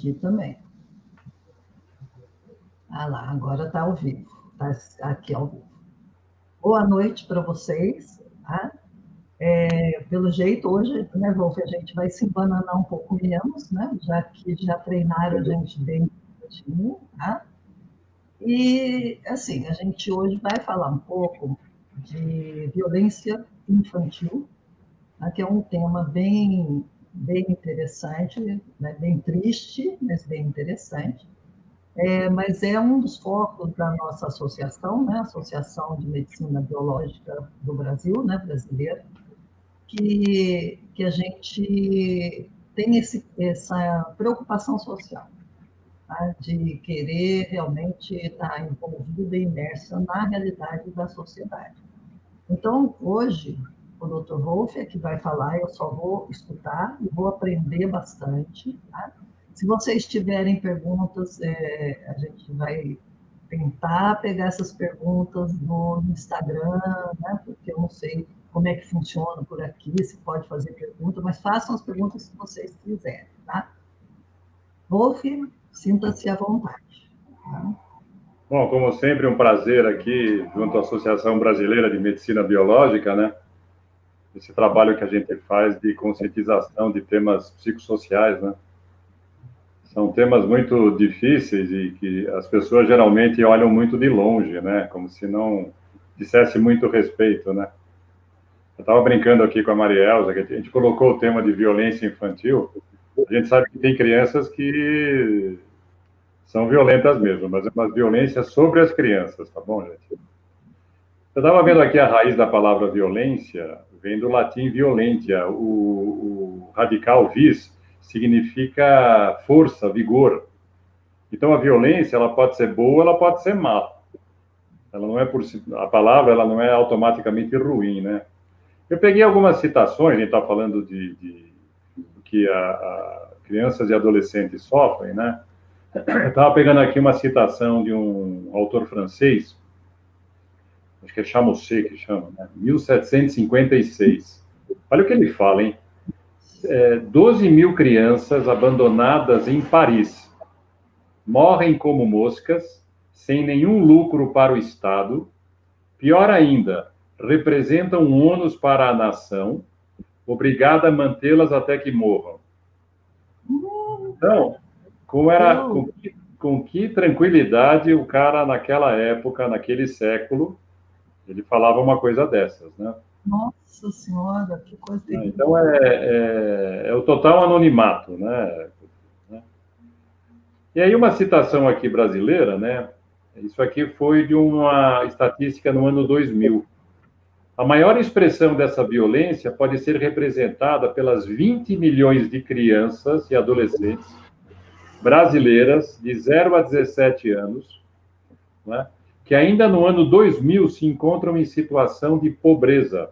Aqui também. Ah lá, agora está ao vivo. Está aqui ao vivo. Boa noite para vocês. Tá? É, pelo jeito, hoje, né, Wolf, a gente vai se bananar um pouco menos, né? Já que já treinaram a gente bem tá? E, assim, a gente hoje vai falar um pouco de violência infantil, né, que é um tema bem, bem interessante, né, bem triste, mas bem interessante. É, mas é um dos focos da nossa associação, né, Associação de Medicina Biológica do Brasil, né, brasileira, que, que a gente tem esse, essa preocupação social, tá, de querer realmente estar envolvida e imersa na realidade da sociedade. Então, hoje, o Dr. Wolff é que vai falar, eu só vou escutar e vou aprender bastante. Tá? Se vocês tiverem perguntas, é, a gente vai tentar pegar essas perguntas no Instagram, né? porque eu não sei como é que funciona por aqui, se pode fazer pergunta, mas façam as perguntas que vocês quiserem, tá? Wolf, sinta-se à vontade. Tá? Bom, como sempre, um prazer aqui junto à Associação Brasileira de Medicina Biológica, né? Esse trabalho que a gente faz de conscientização de temas psicossociais, né? São temas muito difíceis e que as pessoas geralmente olham muito de longe, né? Como se não dissesse muito respeito, né? Eu estava brincando aqui com a Marielza, que a gente colocou o tema de violência infantil. A gente sabe que tem crianças que são violentas mesmo, mas é uma violência sobre as crianças, tá bom, gente? Eu estava vendo aqui a raiz da palavra violência, vem do latim violentia. O, o radical vis significa força, vigor. Então a violência ela pode ser boa, ela pode ser má. Ela não é por a palavra ela não é automaticamente ruim, né? Eu peguei algumas citações, a gente está falando de, de, que a, a crianças e adolescentes sofrem, né? Eu estava pegando aqui uma citação de um autor francês, acho que é Chamousset que chama, né? 1756. Olha o que ele fala, hein? É, 12 mil crianças abandonadas em Paris morrem como moscas, sem nenhum lucro para o Estado. Pior ainda, representam um ônus para a nação, obrigada a mantê-las até que morram. Então, como era, com que, com que tranquilidade o cara, naquela época, naquele século, ele falava uma coisa dessas, né? Nossa Senhora, que coisa terrível. Então, é, é, é, o total anonimato, né? E aí, uma citação aqui brasileira, né? Isso aqui foi de uma estatística no ano 2000. A maior expressão dessa violência pode ser representada pelas 20 milhões de crianças e adolescentes brasileiras de 0 a 17 anos, né, que ainda no ano 2000 se encontram em situação de pobreza,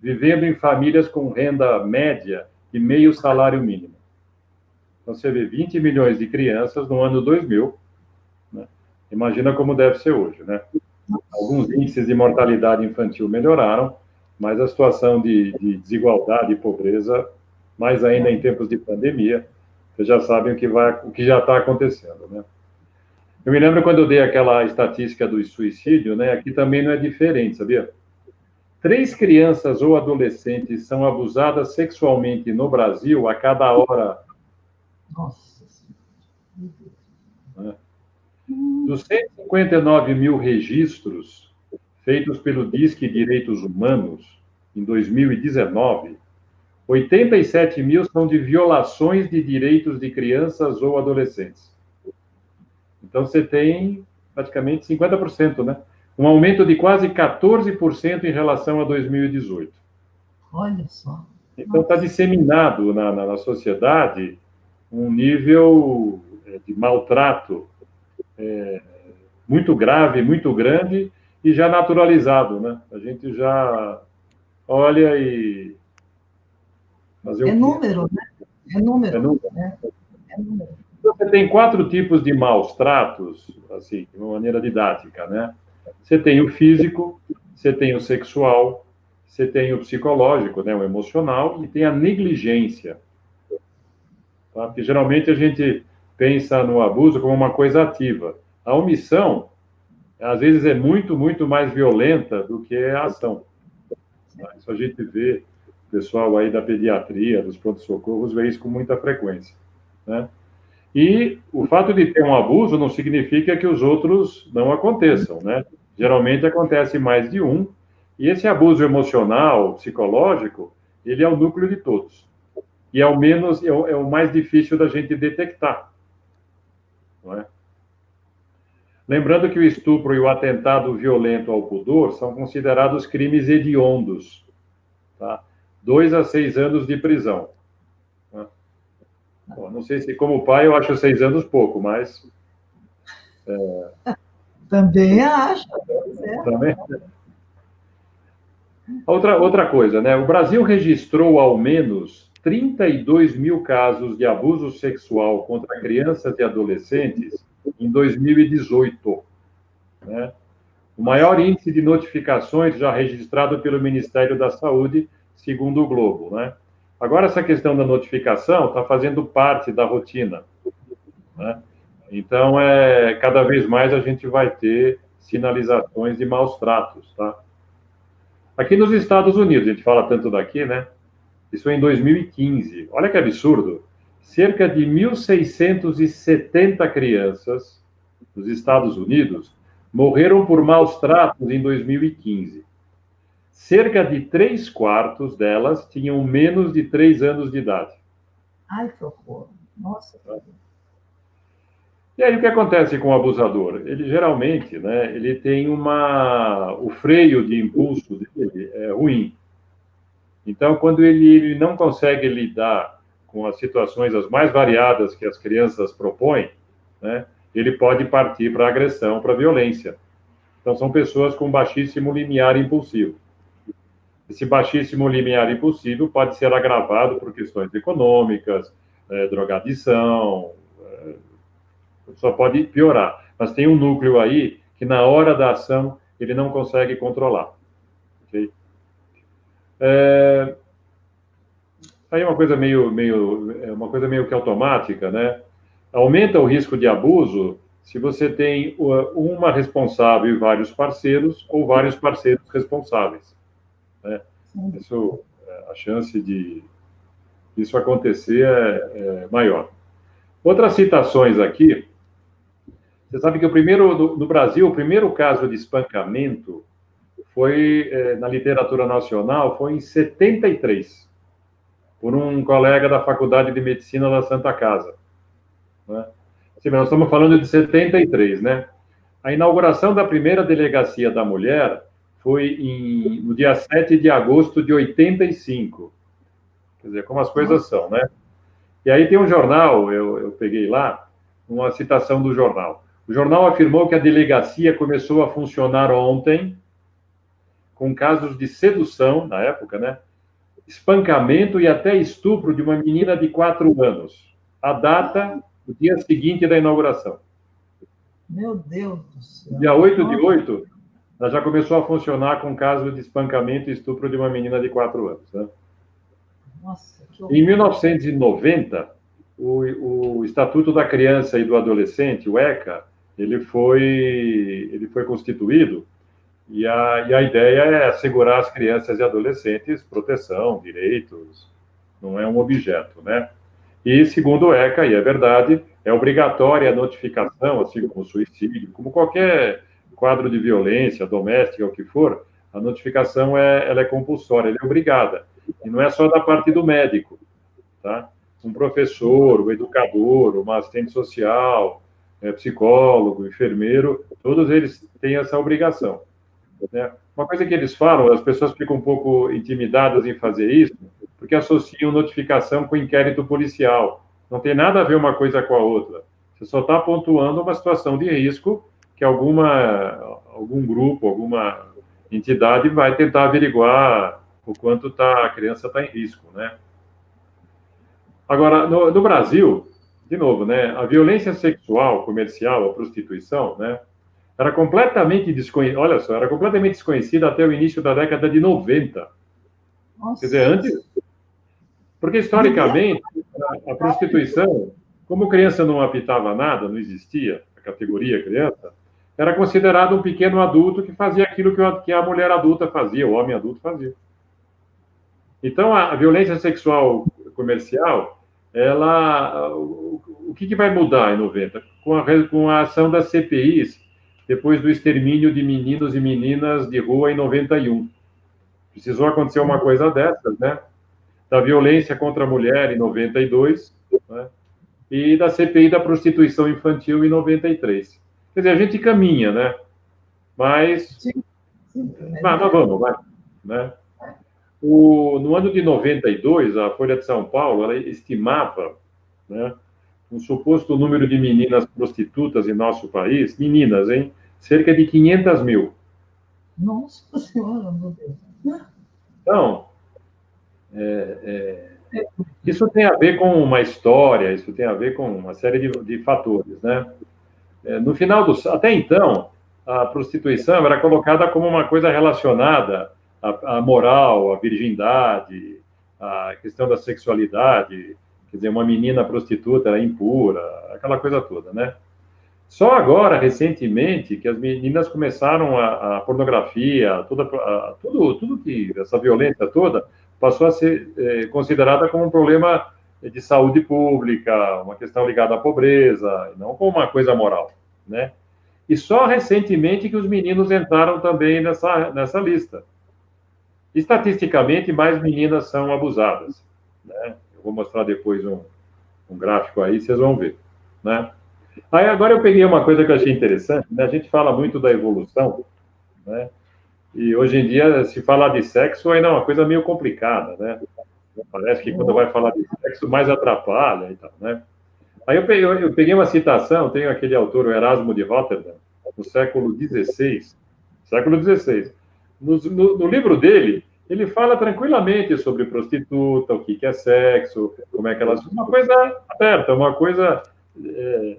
vivendo em famílias com renda média e meio salário mínimo. Então, você vê 20 milhões de crianças no ano 2000. Né? Imagina como deve ser hoje, né? Alguns índices de mortalidade infantil melhoraram, mas a situação de, de desigualdade e pobreza, mais ainda em tempos de pandemia, vocês já sabem o que, vai, o que já está acontecendo, né? Eu me lembro quando eu dei aquela estatística do suicídio, né? Aqui também não é diferente, sabia? Três crianças ou adolescentes são abusadas sexualmente no Brasil a cada hora. Nossa. Né? Dos 159 mil registros feitos pelo Disque Direitos Humanos em 2019, 87 mil são de violações de direitos de crianças ou adolescentes. Então, você tem praticamente 50%, né? Um aumento de quase 14% em relação a 2018. Olha só. Então, está disseminado na, na, na, sociedade um nível é, de maltrato é, muito grave, muito grande e já naturalizado, né? A gente já olha e Fazer é número, né? É número. É número. Né? É número. Você tem quatro tipos de maus tratos, assim, de uma maneira didática, né? Você tem o físico, você tem o sexual, você tem o psicológico, né, o emocional, e tem a negligência. Tá? Porque geralmente a gente pensa no abuso como uma coisa ativa. A omissão, às vezes, é muito, muito mais violenta do que a ação. Isso a gente vê, o pessoal aí da pediatria, dos pronto-socorros, vê isso com muita frequência. Né? E o fato de ter um abuso não significa que os outros não aconteçam, né? Geralmente acontece mais de um, e esse abuso emocional, psicológico, ele é o núcleo de todos. E é o menos, é o, é o mais difícil da gente detectar. Não é? Lembrando que o estupro e o atentado violento ao pudor são considerados crimes hediondos. Tá? Dois a seis anos de prisão. Bom, não sei se, como pai, eu acho seis anos pouco, mas. É... Também acho. É. Também. Outra, outra coisa, né? O Brasil registrou ao menos 32 mil casos de abuso sexual contra crianças e adolescentes em 2018. Né? O maior índice de notificações já registrado pelo Ministério da Saúde, segundo o Globo. Né? Agora, essa questão da notificação está fazendo parte da rotina. Né? Então, é, cada vez mais a gente vai ter sinalizações de maus tratos. Tá? Aqui nos Estados Unidos, a gente fala tanto daqui, né? Isso em 2015. Olha que absurdo. Cerca de 1.670 crianças nos Estados Unidos morreram por maus tratos em 2015 cerca de três quartos delas tinham menos de três anos de idade. Ai, que horror. Nossa. E aí o que acontece com o abusador? Ele geralmente, né, ele tem uma o freio de impulso dele é ruim. Então, quando ele, ele não consegue lidar com as situações as mais variadas que as crianças propõem, né, ele pode partir para agressão, para violência. Então, são pessoas com baixíssimo limiar impulsivo. Esse baixíssimo limiar impossível pode ser agravado por questões econômicas, é, drogadição, é, só pode piorar. Mas tem um núcleo aí que na hora da ação ele não consegue controlar. Okay? É, aí uma coisa meio, meio, é uma coisa meio que automática, né? Aumenta o risco de abuso se você tem uma responsável e vários parceiros ou vários parceiros responsáveis. Né? Isso, é, a chance de isso acontecer é, é, maior. Outras citações aqui. Você sabe que o primeiro, no, no Brasil, o primeiro caso de espancamento foi, é, na literatura nacional, foi em 73, por um colega da Faculdade de Medicina da Santa Casa. Né? Sim, nós estamos falando de 73, né? A inauguração da primeira delegacia da mulher foi em, no dia 7 de agosto de 85. Quer dizer, como as coisas são, né? E aí tem um jornal, eu, eu peguei lá, uma citação do jornal. O jornal afirmou que a delegacia começou a funcionar ontem, com casos de sedução, na época, né? Espancamento e até estupro de uma menina de quatro anos. A data, o dia seguinte da inauguração. Meu Deus do céu. Dia 8 de 8, ela já começou a funcionar com caso de espancamento e estupro de uma menina de 4 anos. Né? Nossa, que em 1990, o, o Estatuto da Criança e do Adolescente, o ECA, ele foi, ele foi constituído e a, e a ideia é assegurar às crianças e adolescentes proteção, direitos, não é um objeto, né? E, segundo o ECA, e é verdade, é obrigatória a notificação, assim como o suicídio, como qualquer quadro de violência doméstica, o que for, a notificação é, ela é compulsória, ela é obrigada. E não é só da parte do médico, tá? Um professor, um educador, uma assistente social, é, psicólogo, enfermeiro, todos eles têm essa obrigação. Né? Uma coisa que eles falam, as pessoas ficam um pouco intimidadas em fazer isso, porque associam notificação com inquérito policial. Não tem nada a ver uma coisa com a outra. Você só está pontuando uma situação de risco que alguma, algum grupo, alguma entidade vai tentar averiguar o quanto tá, a criança está em risco, né? Agora, no, no, Brasil, de novo, né, a violência sexual comercial, a prostituição, né, era completamente desconhecida, olha só, era completamente desconhecida até o início da década de 90. Nossa. Quer dizer, antes... Porque, historicamente, a, a prostituição Como criança não apitava nada, não existia a categoria criança, era considerado um pequeno adulto que fazia aquilo que a mulher adulta fazia, o homem adulto fazia. Então, a violência sexual comercial, ela, o que, que vai mudar em 90? Com a, com a ação das CPIs, depois do extermínio de meninos e meninas de rua em 91. Precisou acontecer uma coisa dessas, né? Da violência contra a mulher em 92, né? e da CPI da prostituição infantil em 93. Quer dizer, a gente caminha, né? Mas. Sim. Sim, mas, mas vamos, vai. Né? O, no ano de 92, a Folha de São Paulo estimava né, um suposto número de meninas prostitutas em nosso país, meninas, hein? Cerca de 500 mil. Nossa Senhora, meu Deus. Então, é, é, isso tem a ver com uma história, isso tem a ver com uma série de, de fatores, né? É, no final do... Até então, a prostituição era colocada como uma coisa relacionada a, a moral, a virgindade, a questão da sexualidade, quer dizer, uma menina prostituta era impura, aquela coisa toda, né? Só agora, recentemente, que as meninas começaram a, a pornografia, toda, a, tudo, tudo que essa violência toda passou a ser é, considerada como um problema de saúde pública, uma questão ligada à pobreza, não como uma coisa moral, né? E só recentemente que os meninos entraram também nessa, nessa lista. Estatisticamente, mais meninas são abusadas. Né? Eu vou mostrar depois um, um gráfico aí, vocês vão ver. Né? Aí agora eu peguei uma coisa que eu achei interessante, né? a gente fala muito da evolução, né? e hoje em dia, se falar de sexo, ainda é uma coisa meio complicada, né? Parece que quando vai falar de sexo, mais atrapalha e tal, né? Aí eu peguei, eu peguei uma citação, tenho aquele autor, o Erasmo de Rotterdam, no século XVI, século XVI, no, no, no, livro dele, ele fala tranquilamente sobre prostituta, o que, que é sexo, como é que elas. Uma coisa aberta, uma coisa é,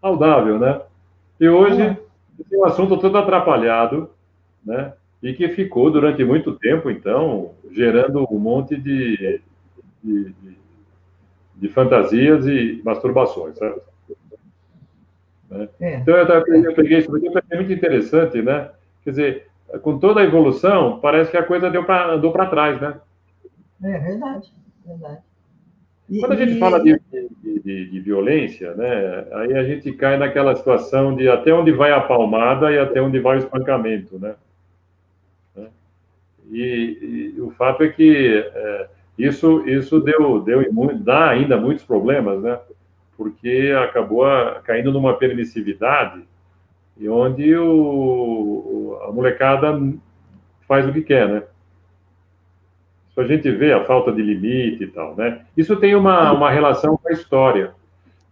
saudável, né? E hoje tem um assunto todo atrapalhado, né? E que ficou durante muito tempo, então, gerando um monte de, de, de, fantasias e masturbações, certo? Né? É. Então, eu, peguei isso aqui, é muito interessante, né? Quer dizer, com toda a evolução, parece que a coisa deu pra, andou para trás, né? É verdade, verdade. E, Quando a gente e... fala de, de, de, de, violência, né, aí a gente cai naquela situação de até onde vai a palmada e até onde vai o espancamento, né? E, e o fato é que é, isso, isso deu, deu dá ainda muitos problemas, né? Porque acabou caindo numa permissividade e onde o, a molecada faz o que quer, né? Isso a gente vê a falta de limite e tal, né? Isso tem uma, uma relação com a história.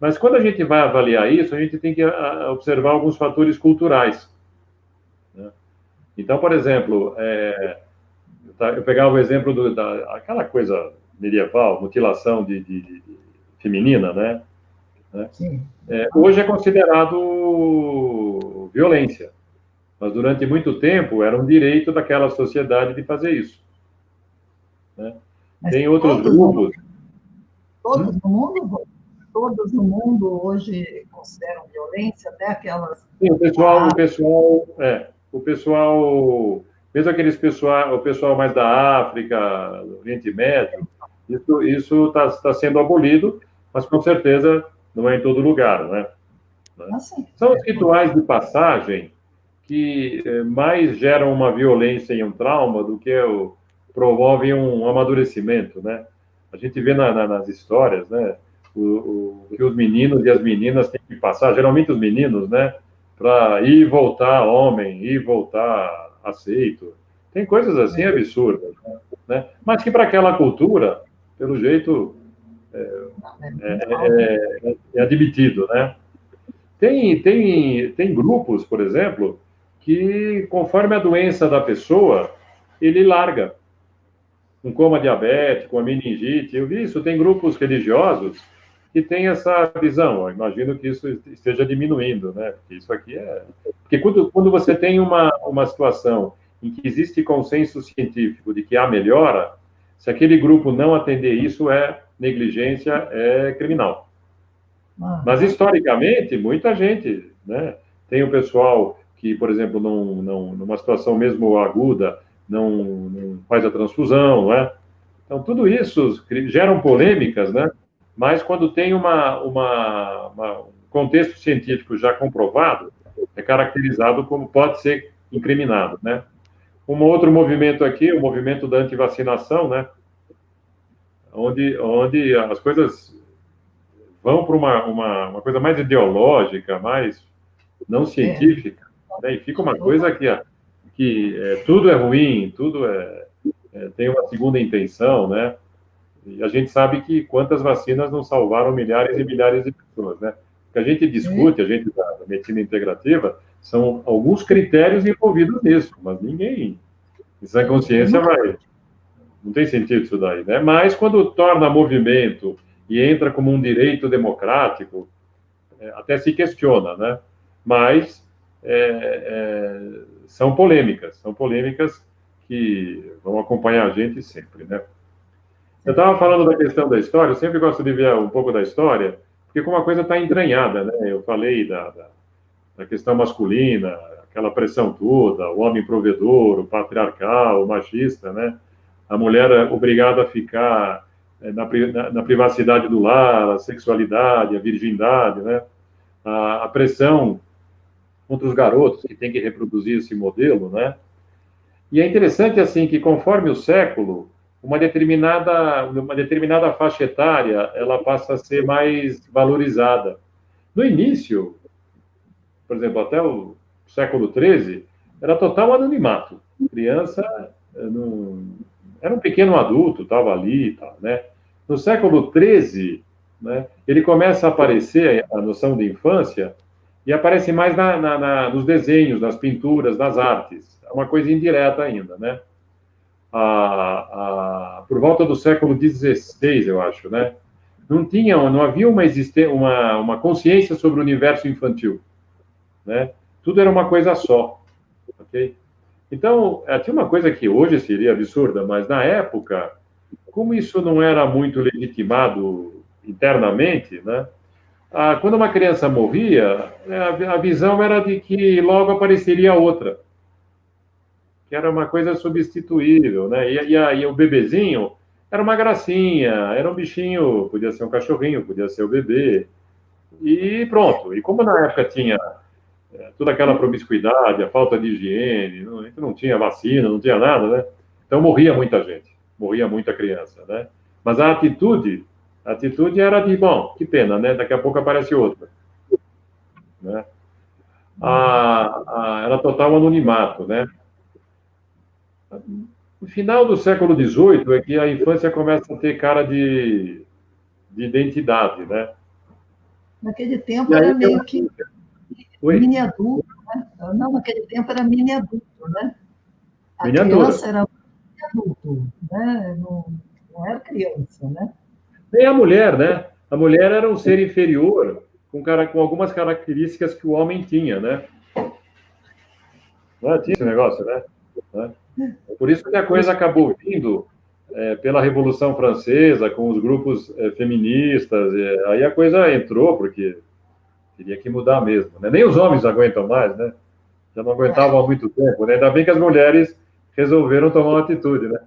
Mas quando a gente vai avaliar isso, a gente tem que observar alguns fatores culturais. Né? Então, por exemplo, é, eu pegava o exemplo do, da aquela coisa medieval, mutilação de, de, de feminina, né? né? É, hoje é considerado violência, mas durante muito tempo era um direito daquela sociedade de fazer isso. Né? Tem outros grupos. Todos hum? no mundo, todos no mundo hoje consideram violência, até aquelas. Sim, o pessoal, ah. o pessoal, é, o pessoal, mesmo aqueles pessoal, o pessoal mais da África, do Oriente Médio, isso isso está tá sendo abolido, mas com certeza não é em todo lugar, né? Ah, São os rituais de passagem que eh, mais geram uma violência e um trauma do que o, promovem um amadurecimento, né? A gente vê na, na, nas histórias, né? O, o, que os meninos e as meninas têm que passar, geralmente os meninos, né? Para ir e voltar homem, ir e voltar aceito. Tem coisas assim absurdas, né? Mas que para aquela cultura, pelo jeito, é, é, é, é, admitido, né? Tem, tem, tem grupos, por exemplo, que conforme a doença da pessoa, ele larga. Um coma diabético, uma meningite, eu vi isso, tem grupos religiosos que têm essa visão. Eu imagino que isso esteja diminuindo, né? Porque isso aqui é. Porque quando, quando você tem uma, uma situação em que existe consenso científico de que há melhora, se aquele grupo não atender isso, é negligência é criminal. Ah. Mas, historicamente, muita gente, né? Tem o pessoal que, por exemplo, não, não, numa situação mesmo aguda, não, não faz a transfusão, não é? Então, tudo isso geram polêmicas, né? Mas quando tem uma, uma, uma, um contexto científico já comprovado, é caracterizado como pode ser incriminado, né? Um outro movimento aqui, o movimento da antivacinação, né? Onde, onde as coisas vão para uma, uma, uma, coisa mais ideológica, mais não científica, é. né? e fica uma coisa que, que é, tudo é ruim, tudo é, é, tem uma segunda intenção, né? E a gente sabe que quantas vacinas não salvaram milhares e milhares de pessoas, né? O que a gente discute, a gente da, medicina integrativa, são alguns critérios envolvidos nisso, mas ninguém, em sã consciência, vai. Não tem sentido isso daí, né? Mas quando torna movimento e entra como um direito democrático, é, até se questiona, né? Mas é, é, são polêmicas, são polêmicas que vão acompanhar a gente sempre, né? Eu estava falando da questão da história, eu sempre gosto de ver um pouco da história, porque como a coisa está entranhada, né? Eu falei da, da, da, questão masculina, aquela pressão toda, o homem provedor, o patriarcal, o machista, né? A mulher é obrigada a ficar é, na, na, na privacidade do lar, a sexualidade, a virgindade, né? A, a pressão contra os garotos que têm que reproduzir esse modelo, né? E é interessante assim que conforme o século uma determinada, uma determinada faixa etária ela passa a ser mais valorizada. No início, por exemplo, até o século XIII, era total anonimato. Criança eh, não, era um pequeno adulto, estava ali, tal, né? No século XIII, né, ele começa a aparecer a noção de infância e aparece mais na, na, na, nos desenhos, nas pinturas, nas artes. É uma coisa indireta ainda, né? A, a, por volta do século XVI, eu acho, né? Não tinha, não havia uma, uma, uma consciência sobre o universo infantil, né? Tudo era uma coisa só, ok? Então, é, tinha uma coisa que hoje seria absurda, mas na época, como isso não era muito legitimado internamente, né? Ah, quando uma criança morria, a visão era de que logo apareceria outra que era uma coisa substituível, né? E, e, o bebezinho era uma gracinha, era um bichinho, podia ser um cachorrinho, podia ser o bebê, e pronto. E como na época tinha é, toda aquela promiscuidade, a falta de higiene, não, não tinha vacina, não tinha nada, né? Então morria muita gente, morria muita criança, né? Mas a atitude, a atitude era de, bom, que pena, né? Daqui a pouco aparece outra, né? A, a, era total anonimato, né? No final do século XVIII é que a infância começa a ter cara de, de identidade, né? Naquele tempo era meio que Oi? mini adulto, né? Não, naquele tempo era mini adulto, né? A mini criança era mini adulto, né? Não, não era criança, né? Nem a mulher, né? A mulher era um ser inferior, com, cara, com algumas características que o homem tinha, né? Não tinha esse negócio, né? né? Por isso que a coisa acabou vindo é, pela Revolução Francesa, com os grupos é, feministas, é, aí a coisa entrou, porque teria que mudar mesmo. Né? Nem os homens aguentam mais, né? Já não aguentavam há muito tempo, né? Ainda bem que as mulheres resolveram tomar uma atitude, né?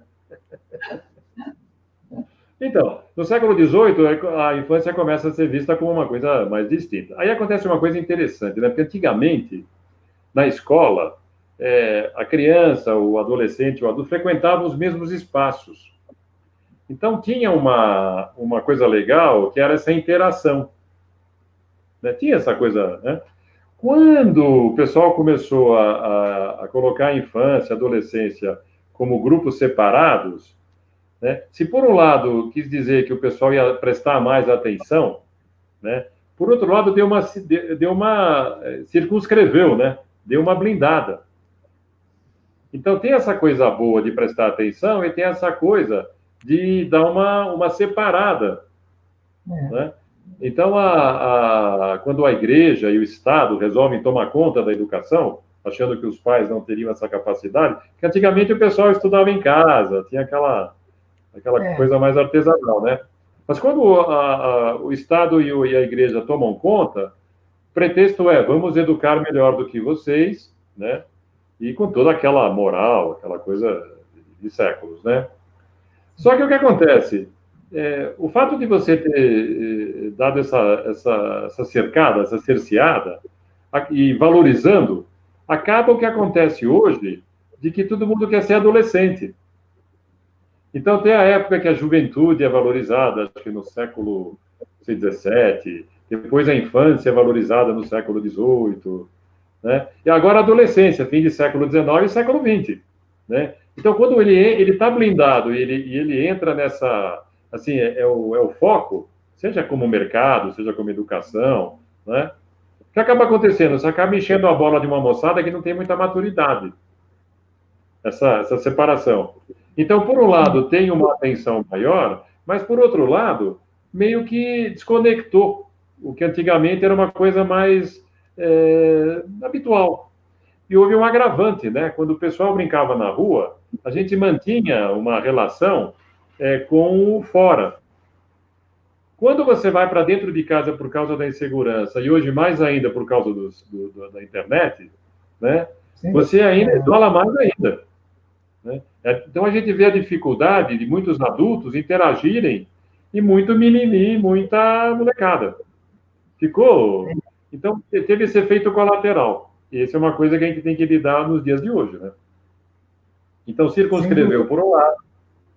Então, no século XVIII, a infância começa a ser vista como uma coisa mais distinta. Aí acontece uma coisa interessante, né? Porque antigamente, na escola, é, a criança, o adolescente, o adulto frequentavam os mesmos espaços. Então, tinha uma, uma coisa legal que era essa interação. Né? Tinha essa coisa. Né? Quando o pessoal começou a, a, a, colocar a infância, a adolescência como grupos separados, né? se por um lado quis dizer que o pessoal ia prestar mais atenção, né? por outro lado deu uma, deu uma eh, circunscreveu, né? deu uma blindada. Então, tem essa coisa boa de prestar atenção e tem essa coisa de dar uma, uma separada. É. Né? Então, a, a, quando a igreja e o Estado resolvem tomar conta da educação, achando que os pais não teriam essa capacidade, que antigamente o pessoal estudava em casa, tinha aquela, aquela é. coisa mais artesanal, né? Mas quando a, a, o Estado e, o, e, a Igreja tomam conta, o pretexto é vamos educar melhor do que vocês, né? E com toda aquela moral, aquela coisa de séculos, né? Só que o que acontece? É, o fato de você ter eh, dado essa, essa, essa cercada, essa cerceada, e valorizando, acaba o que acontece hoje de que todo mundo quer ser adolescente. Então, tem a época que a juventude é valorizada, acho que no século XVII, depois a infância é valorizada no século XVIII, né? e agora adolescência, fim de século XIX e século XX. Né? Então, quando ele está blindado e ele, ele entra nessa, assim, é, é, o, é o foco, seja como mercado, seja como educação, né? O que acaba acontecendo? Você acaba enchendo a bola de uma moçada que não tem muita maturidade. Essa, essa separação. Então, por um lado, tem uma atenção maior, mas por outro lado, meio que desconectou o que antigamente era uma coisa mais é, habitual. E houve um agravante, né? Quando o pessoal brincava na rua, a gente mantinha uma relação é, com o fora. Quando você vai para dentro de casa por causa da insegurança, e hoje mais ainda por causa do, do, da internet, né? Sim. Você ainda isola mais ainda. Né? É, então a gente vê a dificuldade de muitos adultos interagirem e muito mimimi, muita molecada. Ficou. Então teve esse efeito colateral. E essa é uma coisa que a gente tem que lidar nos dias de hoje, né? Então circunscreveu por um lado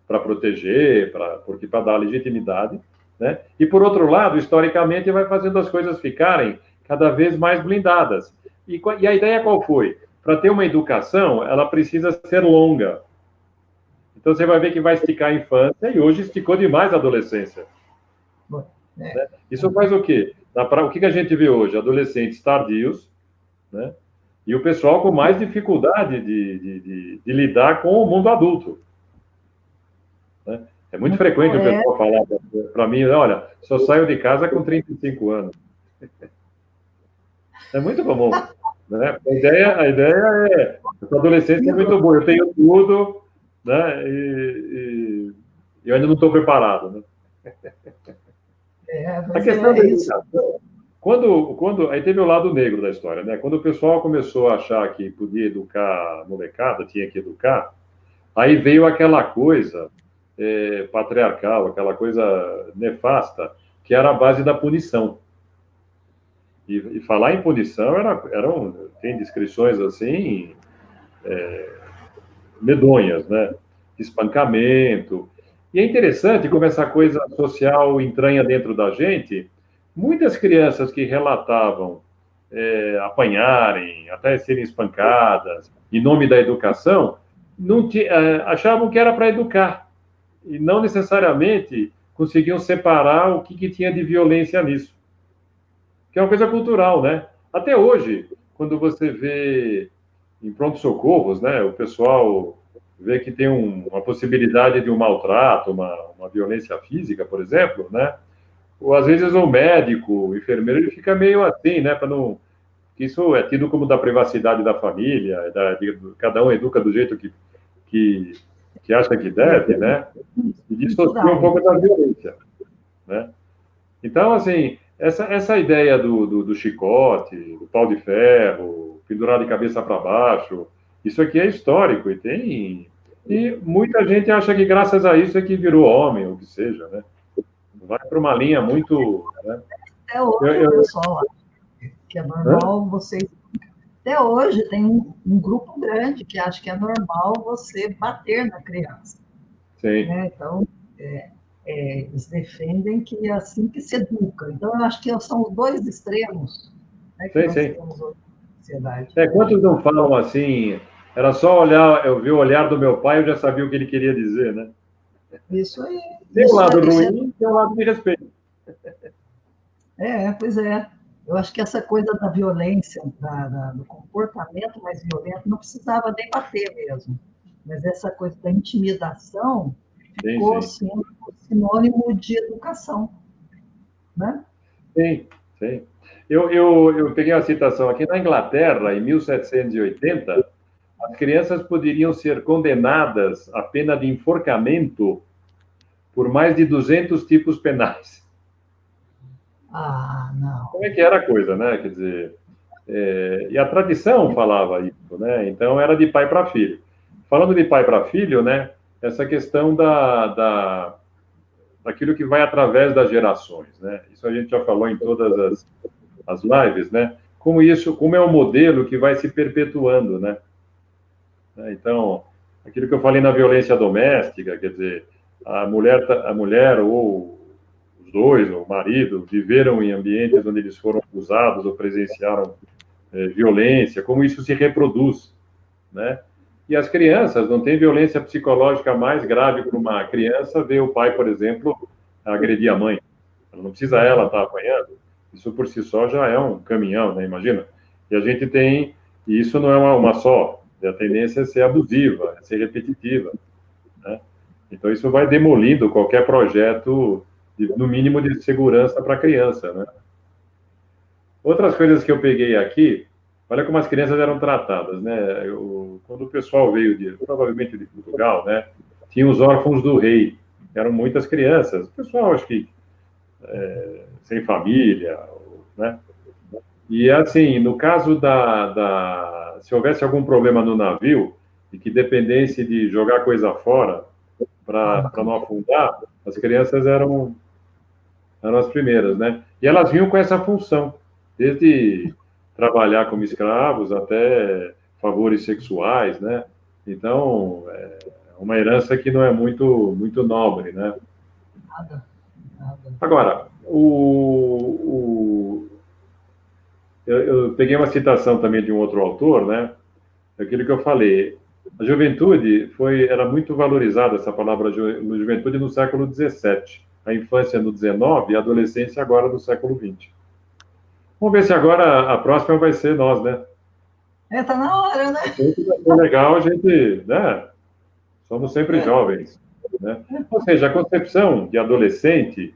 para proteger, para porque para dar legitimidade, né? E por outro lado, historicamente vai fazendo as coisas ficarem cada vez mais blindadas. E, e a ideia qual foi? Para ter uma educação, ela precisa ser longa. Então você vai ver que vai esticar a infância e hoje esticou demais a adolescência. É. Né? Isso faz o quê? O que a gente vê hoje? Adolescentes tardios, né? E o pessoal com mais dificuldade de, de, de, de lidar com o mundo adulto. Né? É muito frequente o é. pessoal falar para mim, olha, só saio de casa com 35 anos. É muito comum. Né? A, ideia, a ideia é, a adolescência é muito boa, eu tenho tudo, né? E, e eu ainda não estou preparado, né? É, a questão é isso. Quando, quando, aí teve o lado negro da história, né? Quando o pessoal começou a achar que podia educar a molecada, tinha que educar, aí veio aquela coisa é, patriarcal, aquela coisa nefasta, que era a base da punição. E, e falar em punição era, eram, tem descrições assim, é, medonhas, né? Espancamento. E é interessante como essa coisa social entranha dentro da gente. Muitas crianças que relatavam é, apanharem, até serem espancadas, em nome da educação, não é, achavam que era para educar e não necessariamente conseguiam separar o que, que tinha de violência nisso. Que é uma coisa cultural, né? Até hoje, quando você vê em pronto-socorros, né, o pessoal vê que tem um, uma possibilidade de um maltrato, uma, uma violência física, por exemplo, né? Ou às vezes o médico, o enfermeiro, ele fica meio assim, né, para não isso é tido como da privacidade da família, da, de, cada um educa do jeito que, que que acha que deve, né? E dissocia um pouco da violência, né? Então, assim, essa, essa ideia do, do, do chicote, do pau de ferro, pendurar de cabeça para baixo, isso aqui é histórico e tem... E muita gente acha que graças a isso é que virou homem, ou que seja, né? Vai para uma linha muito... Né? É outro eu, eu... pessoal que é normal Hã? vocês até hoje tem um, um, grupo grande que acha que é normal você bater na criança. Sim. Né? Então, é, é, eles defendem que é assim que se educa. Então, eu acho que são os dois extremos né, que sim, sim. sociedade. É, quantos não falam assim, era só olhar, eu vi o olhar do meu pai, eu já sabia o que ele queria dizer, né? Isso aí. Tem um lado ruim, tem um lado de respeito. É, pois é. Eu acho que essa coisa da violência, da, da, do comportamento mais violento, não precisava nem bater mesmo. Mas essa coisa da intimidação ficou sim, sinônimo de educação. Né? Sim, sim. Eu, eu, eu peguei uma citação aqui. Na Inglaterra, em 1780, as crianças poderiam ser condenadas à pena de enforcamento por mais de 200 tipos penais. Ah, não. Como é que era a coisa, né? Quer dizer, é, e a tradição falava isso, né? Então era de pai para filho. Falando de pai para filho, né? Essa questão da, da daquilo que vai através das gerações, né? Isso a gente já falou em todas as, as lives, né? Como isso, como é um modelo que vai se perpetuando, né? Então, aquilo que eu falei na violência doméstica, quer dizer, a mulher, a mulher ou os dois, ou o marido, viveram em ambientes onde eles foram abusados ou presenciaram é, violência, como isso se reproduz, né? E as crianças, não tem violência psicológica mais grave para uma criança ver o pai, por exemplo, agredir a mãe. Ela não precisa ela estar tá apanhando. Isso por si só já é um caminhão, né? Imagina. E a gente tem, e isso não é uma, uma só, a tendência é ser abusiva, é ser repetitiva. Né? Então, isso vai demolindo qualquer projeto, de, no mínimo, de segurança para a criança. Né? Outras coisas que eu peguei aqui, olha como as crianças eram tratadas. Né? Eu, quando o pessoal veio, de, provavelmente de Portugal, né? tinha os órfãos do rei, eram muitas crianças. O pessoal, acho que, é, sem família, né? E assim, no caso da, da, se houvesse algum problema no navio e que dependesse de jogar coisa fora para não afundar, as crianças eram eram as primeiras, né? E elas vinham com essa função, desde trabalhar como escravos até favores sexuais, né? Então, é uma herança que não é muito muito nobre, né? Nada, nada. Agora, o, o eu, eu, peguei uma citação também de um outro autor, né? Aquilo que eu falei. A juventude foi, era muito valorizada essa palavra juventude no século XVII, a infância no XIX e a adolescência agora no século XX. Vamos ver se agora a próxima vai ser nós, né? É, tá na hora, né? É legal a gente, né? Somos sempre é. jovens, né? Ou seja, a concepção de adolescente,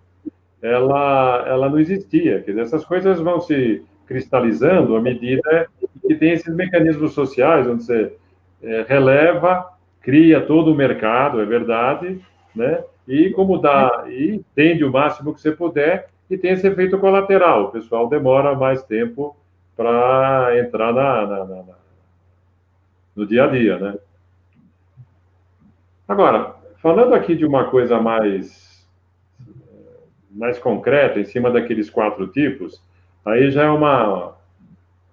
ela, ela não existia. Quer dizer, essas coisas vão se cristalizando à medida que tem esses mecanismos sociais, onde você é, releva, cria todo o mercado, é verdade, né? E como dá, e tende o máximo que você puder, e tem esse efeito colateral. O pessoal demora mais tempo para entrar na, na, na, no dia a dia, né? Agora, falando aqui de uma coisa mais, mais concreta, em cima daqueles quatro tipos, Aí já é uma,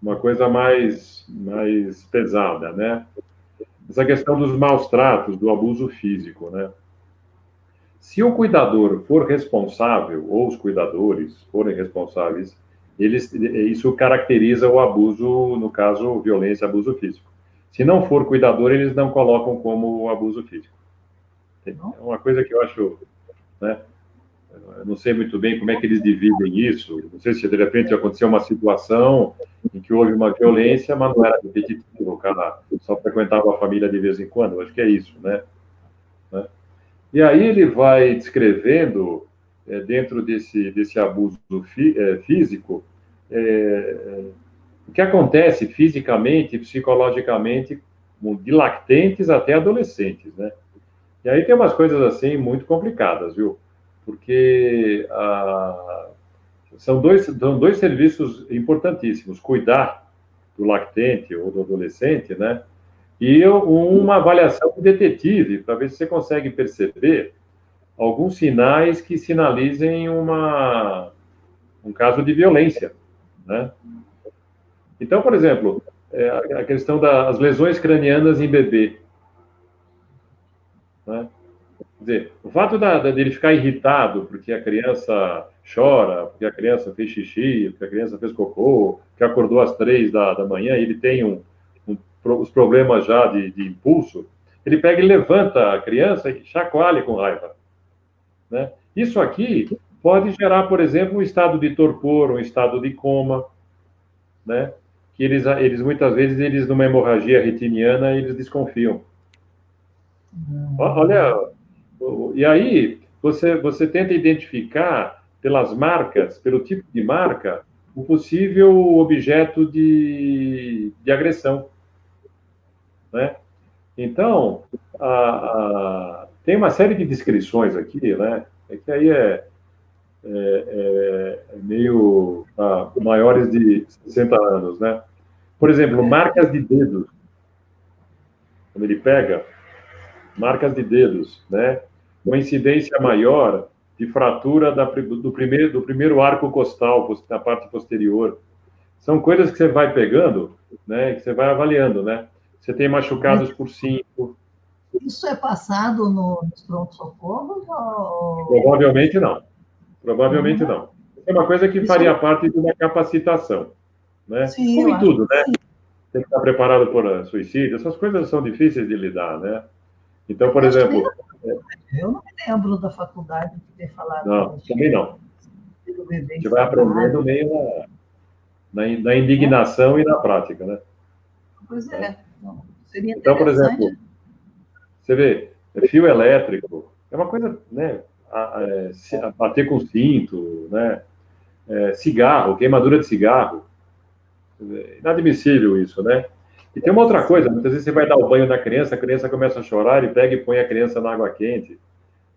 uma coisa mais, mais pesada, né? Essa questão dos maus tratos, do abuso físico, né? Se o cuidador for responsável, ou os cuidadores forem responsáveis, eles, isso caracteriza o abuso, no caso, violência, abuso físico. Se não for cuidador, eles não colocam como abuso físico. É uma coisa que eu acho, né? Eu não sei muito bem como é que eles dividem isso. Não sei se de repente aconteceu uma situação em que houve uma violência, mas não era repetitivo. O cara só frequentava a família de vez em quando. Eu acho que é isso, né? né? E aí ele vai descrevendo, é, dentro desse, desse abuso é, físico, é, o que acontece fisicamente, psicologicamente, de lactentes até adolescentes, né? E aí tem umas coisas assim muito complicadas, viu? Porque ah, são, dois, são dois serviços importantíssimos: cuidar do lactente ou do adolescente, né? E uma avaliação de detetive, para ver se você consegue perceber alguns sinais que sinalizem uma, um caso de violência, né? Então, por exemplo, é, a questão das lesões cranianas em bebê. Né? Dizer, o fato da, da, dele ficar irritado porque a criança chora, porque a criança fez xixi, porque a criança fez cocô, que acordou às três da, da manhã, ele tem um, um, os problemas já de, de, impulso, ele pega e levanta a criança e chacoalha com raiva. Né? Isso aqui pode gerar, por exemplo, um estado de torpor, um estado de coma, né? que eles, eles muitas vezes, eles numa hemorragia retiniana, eles desconfiam. Olha, e aí, você, você tenta identificar pelas marcas, pelo tipo de marca, o possível objeto de, de agressão. Né? Então, a, a, tem uma série de descrições aqui, né? É que aí é, é, é, é meio ah, maiores de 60 anos, né? Por exemplo, marcas de dedos. Quando ele pega marcas de dedos, né? Uma incidência maior de fratura da, do, primeiro, do primeiro arco costal, na parte posterior. São coisas que você vai pegando, né? Que você vai avaliando, né? Você tem machucados por cinco. Isso é passado no, nos pronto-socorros? Ou... Provavelmente não. Provavelmente uhum. não. É uma coisa que faria Isso... parte de uma capacitação. Né? Sim, Como em tudo, né? Tem que estar preparado por suicídio. Essas coisas são difíceis de lidar, né? Então, por exemplo. Eu não me lembro da faculdade de ter falado. Não, também não. A gente vai aprendendo meio na, na, na indignação é. e na prática, né? Pois é. Seria então, por exemplo, você vê, é fio elétrico, é uma coisa, né? A, a, é, a bater com cinto, né? É, cigarro, queimadura de cigarro. Inadmissível isso, né? E tem uma outra coisa, muitas vezes você vai dar o banho na criança, a criança começa a chorar, e pega e põe a criança na água quente.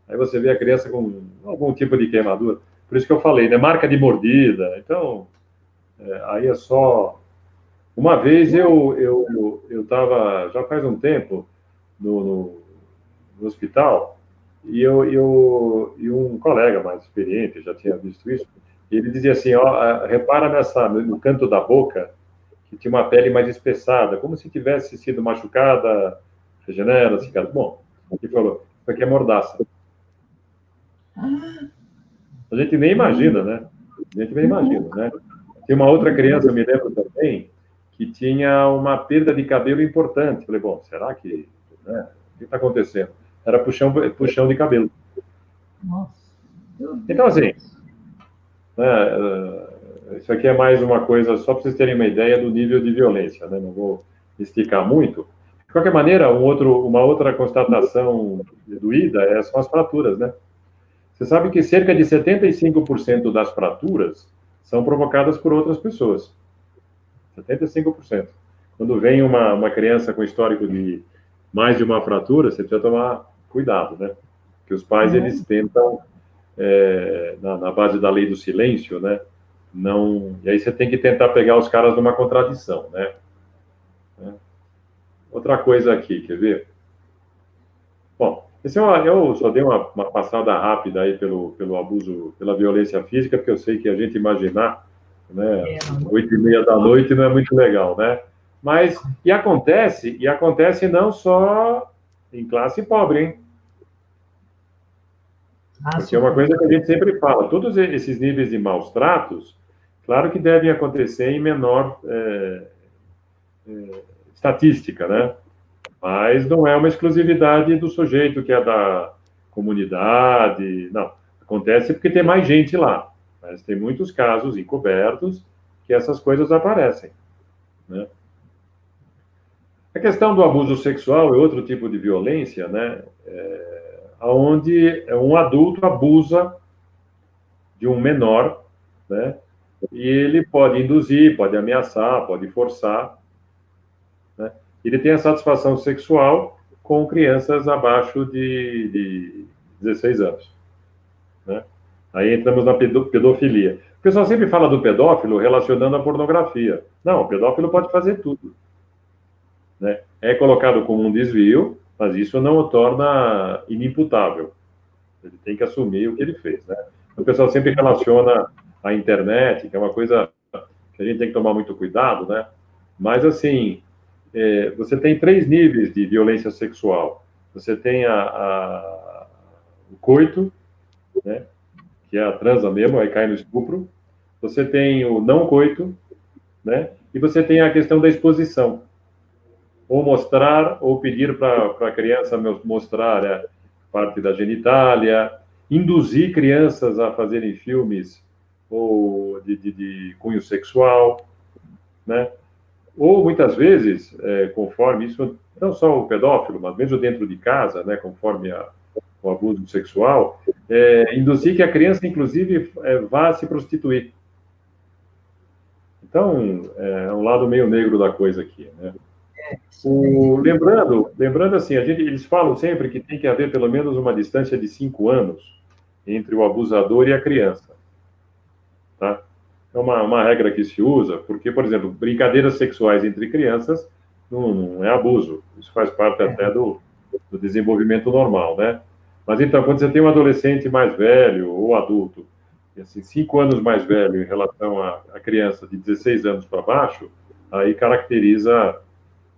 Aí você vê a criança com algum tipo de queimadura. Por isso que eu falei, né? Marca de mordida. Então, é, aí é só. Uma vez eu eu eu estava já faz um tempo no, no, no hospital e eu, eu e um colega mais experiente já tinha visto isso. ele dizia assim, ó, repara nessa no canto da boca que tinha uma pele mais espessada, como se tivesse sido machucada, regenera, cicatriz. Bom, ele falou, isso aqui é mordaça. A gente nem imagina, né? A gente nem imagina, né? Tem uma outra criança, me lembro também, que tinha uma perda de cabelo importante. Falei, bom, será que... Né? O que está acontecendo? Era puxão, puxão de cabelo. Nossa. Então, assim, né, isso aqui é mais uma coisa, só para vocês terem uma ideia do nível de violência, né? Não vou esticar muito. De qualquer maneira, um outro, uma outra constatação doída é, são as fraturas, né? Você sabe que cerca de 75% das fraturas são provocadas por outras pessoas. 75%. Quando vem uma, uma criança com histórico de mais de uma fratura, você precisa tomar cuidado, né? Que os pais, uhum. eles tentam, é, na, na base da lei do silêncio, né? Não. E aí você tem que tentar pegar os caras numa contradição, né? né? Outra coisa aqui, quer ver? Bom, esse é uma, eu só dei uma, uma, passada rápida aí pelo, pelo abuso, pela violência física, porque eu sei que a gente imaginar, né, é, oito e meia da noite não é muito legal, né? Mas, e acontece, e acontece não só em classe pobre, hein? Ah, porque é uma coisa que a gente sempre fala, todos esses níveis de maus tratos, Claro que devem acontecer em menor é, é, estatística, né? Mas não é uma exclusividade do sujeito que é da comunidade, não. Acontece porque tem mais gente lá, mas tem muitos casos encobertos que essas coisas aparecem, né? A questão do abuso sexual é outro tipo de violência, né? É, onde um adulto abusa de um menor, né? E ele pode induzir, pode ameaçar, pode forçar. Né? Ele tem a satisfação sexual com crianças abaixo de, de 16 anos. Né? Aí entramos na pedofilia. O pessoal sempre fala do pedófilo relacionando a pornografia. Não, o pedófilo pode fazer tudo. Né? É colocado como um desvio, mas isso não o torna inimputável. Ele tem que assumir o que ele fez. Né? O pessoal sempre relaciona a internet, que é uma coisa que a gente tem que tomar muito cuidado, né? Mas, assim, é, você tem três níveis de violência sexual. Você tem a, a, o coito, né? Que é a transa mesmo, aí cai no estupro. Você tem o não coito, né? E você tem a questão da exposição. Ou mostrar, ou pedir para a criança mostrar é, parte da genitália, induzir crianças a fazerem filmes ou de, de, de cunho sexual, né? Ou muitas vezes, é, conforme isso, não só o pedófilo, mas mesmo dentro de casa, né, conforme a, o abuso sexual, é, induzir que a criança, inclusive, é, vá se prostituir. Então, é um lado meio negro da coisa aqui, né? O, lembrando, lembrando assim, a gente, eles falam sempre que tem que haver pelo menos uma distância de cinco anos entre o abusador e a criança. Tá? É uma, uma regra que se usa, porque, por exemplo, brincadeiras sexuais entre crianças não, não é abuso. Isso faz parte até do, do desenvolvimento normal, né? Mas então, quando você tem um adolescente mais velho ou adulto, assim, cinco anos mais velho em relação à, criança de 16 anos para baixo, aí caracteriza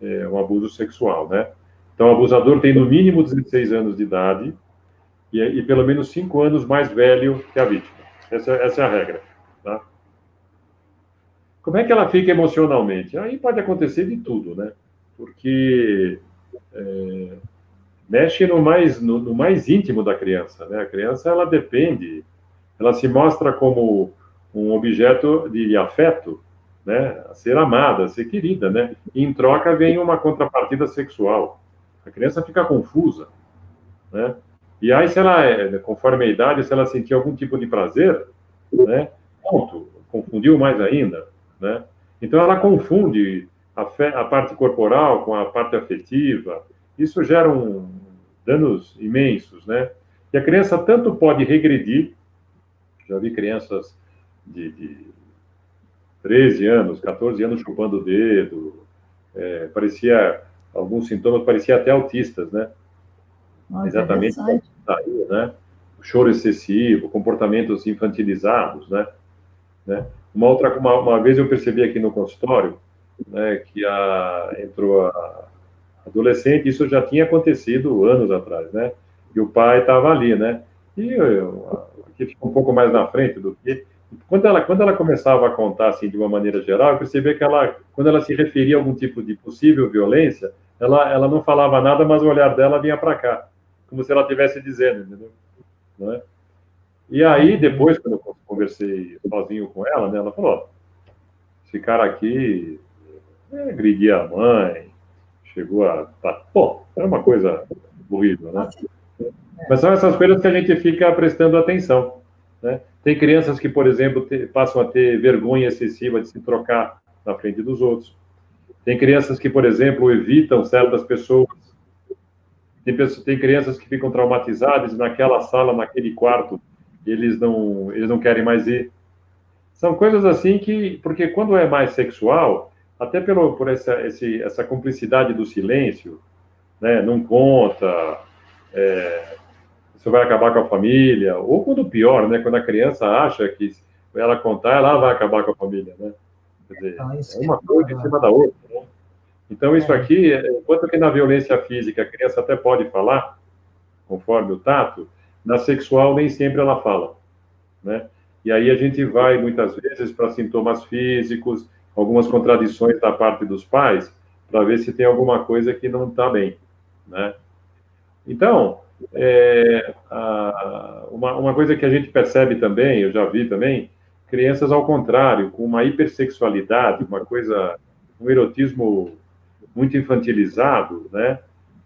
é, um abuso sexual, né? Então, o abusador tem no mínimo 16 anos de idade e, e pelo menos 5 anos mais velho que a vítima. Essa, essa é a regra, tá? Como é que ela fica emocionalmente? Aí pode acontecer de tudo, né? Porque é, mexe no mais, no, no, mais íntimo da criança, né? A criança, ela depende, ela se mostra como um objeto de afeto, né, a ser amada, a ser querida, né? E em troca vem uma contrapartida sexual. A criança fica confusa, né? E aí, se ela, é, conforme a idade, se ela sentir algum tipo de prazer, né? Ponto, confundiu mais ainda, né? Então, ela confunde a, a parte corporal com a parte afetiva. Isso gera um, danos imensos, né? E a criança tanto pode regredir, já vi crianças de, de 13 anos, 14 anos chupando o dedo, é, parecia, alguns sintomas parecia até autistas, né? Nossa, Exatamente, saiu, né? Choro excessivo, comportamentos infantilizados, né? né? Uma outra, uma, uma vez eu percebi aqui no consultório, né, que a, entrou a adolescente, isso já tinha acontecido anos atrás, né? E o pai estava ali, né? E eu, aqui fica um pouco mais na frente do que quando ela, quando ela começava a contar assim de uma maneira geral, eu percebia que ela, quando ela se referia a algum tipo de possível violência, ela, ela não falava nada, mas o olhar dela vinha para cá, como se ela estivesse dizendo, entendeu? Não é? E aí, depois, quando eu conversei sozinho com ela, né, ela falou: esse cara aqui é, agredia a mãe, chegou a. Tá, pô, é uma coisa horrível, né? Mas são essas coisas que a gente fica prestando atenção. Né? Tem crianças que, por exemplo, te, passam a ter vergonha excessiva de se trocar na frente dos outros. Tem crianças que, por exemplo, evitam certas pessoas. Tem, tem crianças que ficam traumatizadas naquela sala, naquele quarto, eles não, eles não querem mais ir. São coisas assim que, porque quando é mais sexual, até pelo, por essa, esse, essa cumplicidade do silêncio, né, não conta, é, isso vai acabar com a família, ou quando pior, né, quando a criança acha que ela contar, ela vai acabar com a família, né? Quer dizer, então, é uma coisa em cima da outra, né? Então, isso é. aqui, enquanto que na violência física a criança até pode falar, conforme o tato, na sexual nem sempre ela fala, né? E aí a gente vai, muitas vezes, para sintomas físicos, algumas contradições da parte dos pais, para ver se tem alguma coisa que não está bem, né? Então, é, a, uma, uma coisa que a gente percebe também, eu já vi também, crianças ao contrário, com uma hipersexualidade, uma coisa, um erotismo muito infantilizado, né?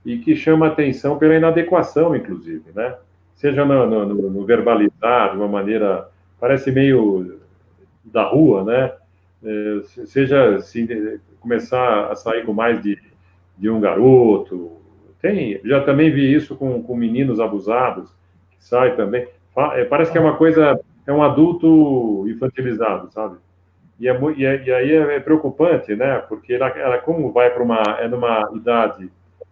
E que chama atenção pela inadequação, inclusive, né? Seja no, no, no verbalizar de uma maneira, parece meio da rua, né? É, seja assim, começar a sair com mais de, de um garoto, tem, já também vi isso com, com meninos abusados, que sai também. É, parece que é uma coisa, é um adulto infantilizado, sabe? E, é, e, é, e aí é, é, preocupante, né? Porque ela, ela como vai para uma, é numa idade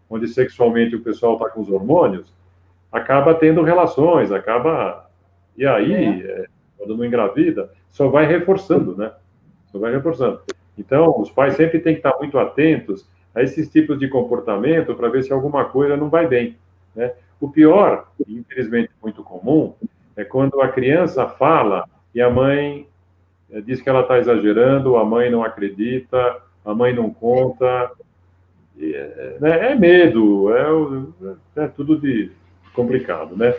onde sexualmente o pessoal está com os hormônios, acaba tendo relações, acaba. E aí, é. É, quando não engravida, só vai reforçando, né? Só vai reforçando. Então, os pais sempre têm que estar muito atentos a esses tipos de comportamento para ver se alguma coisa não vai bem. Né? O pior, infelizmente muito comum, é quando a criança fala e a mãe eh, diz que ela está exagerando, a mãe não acredita, a mãe não conta. É, né? é medo, é, é, tudo de complicado, né?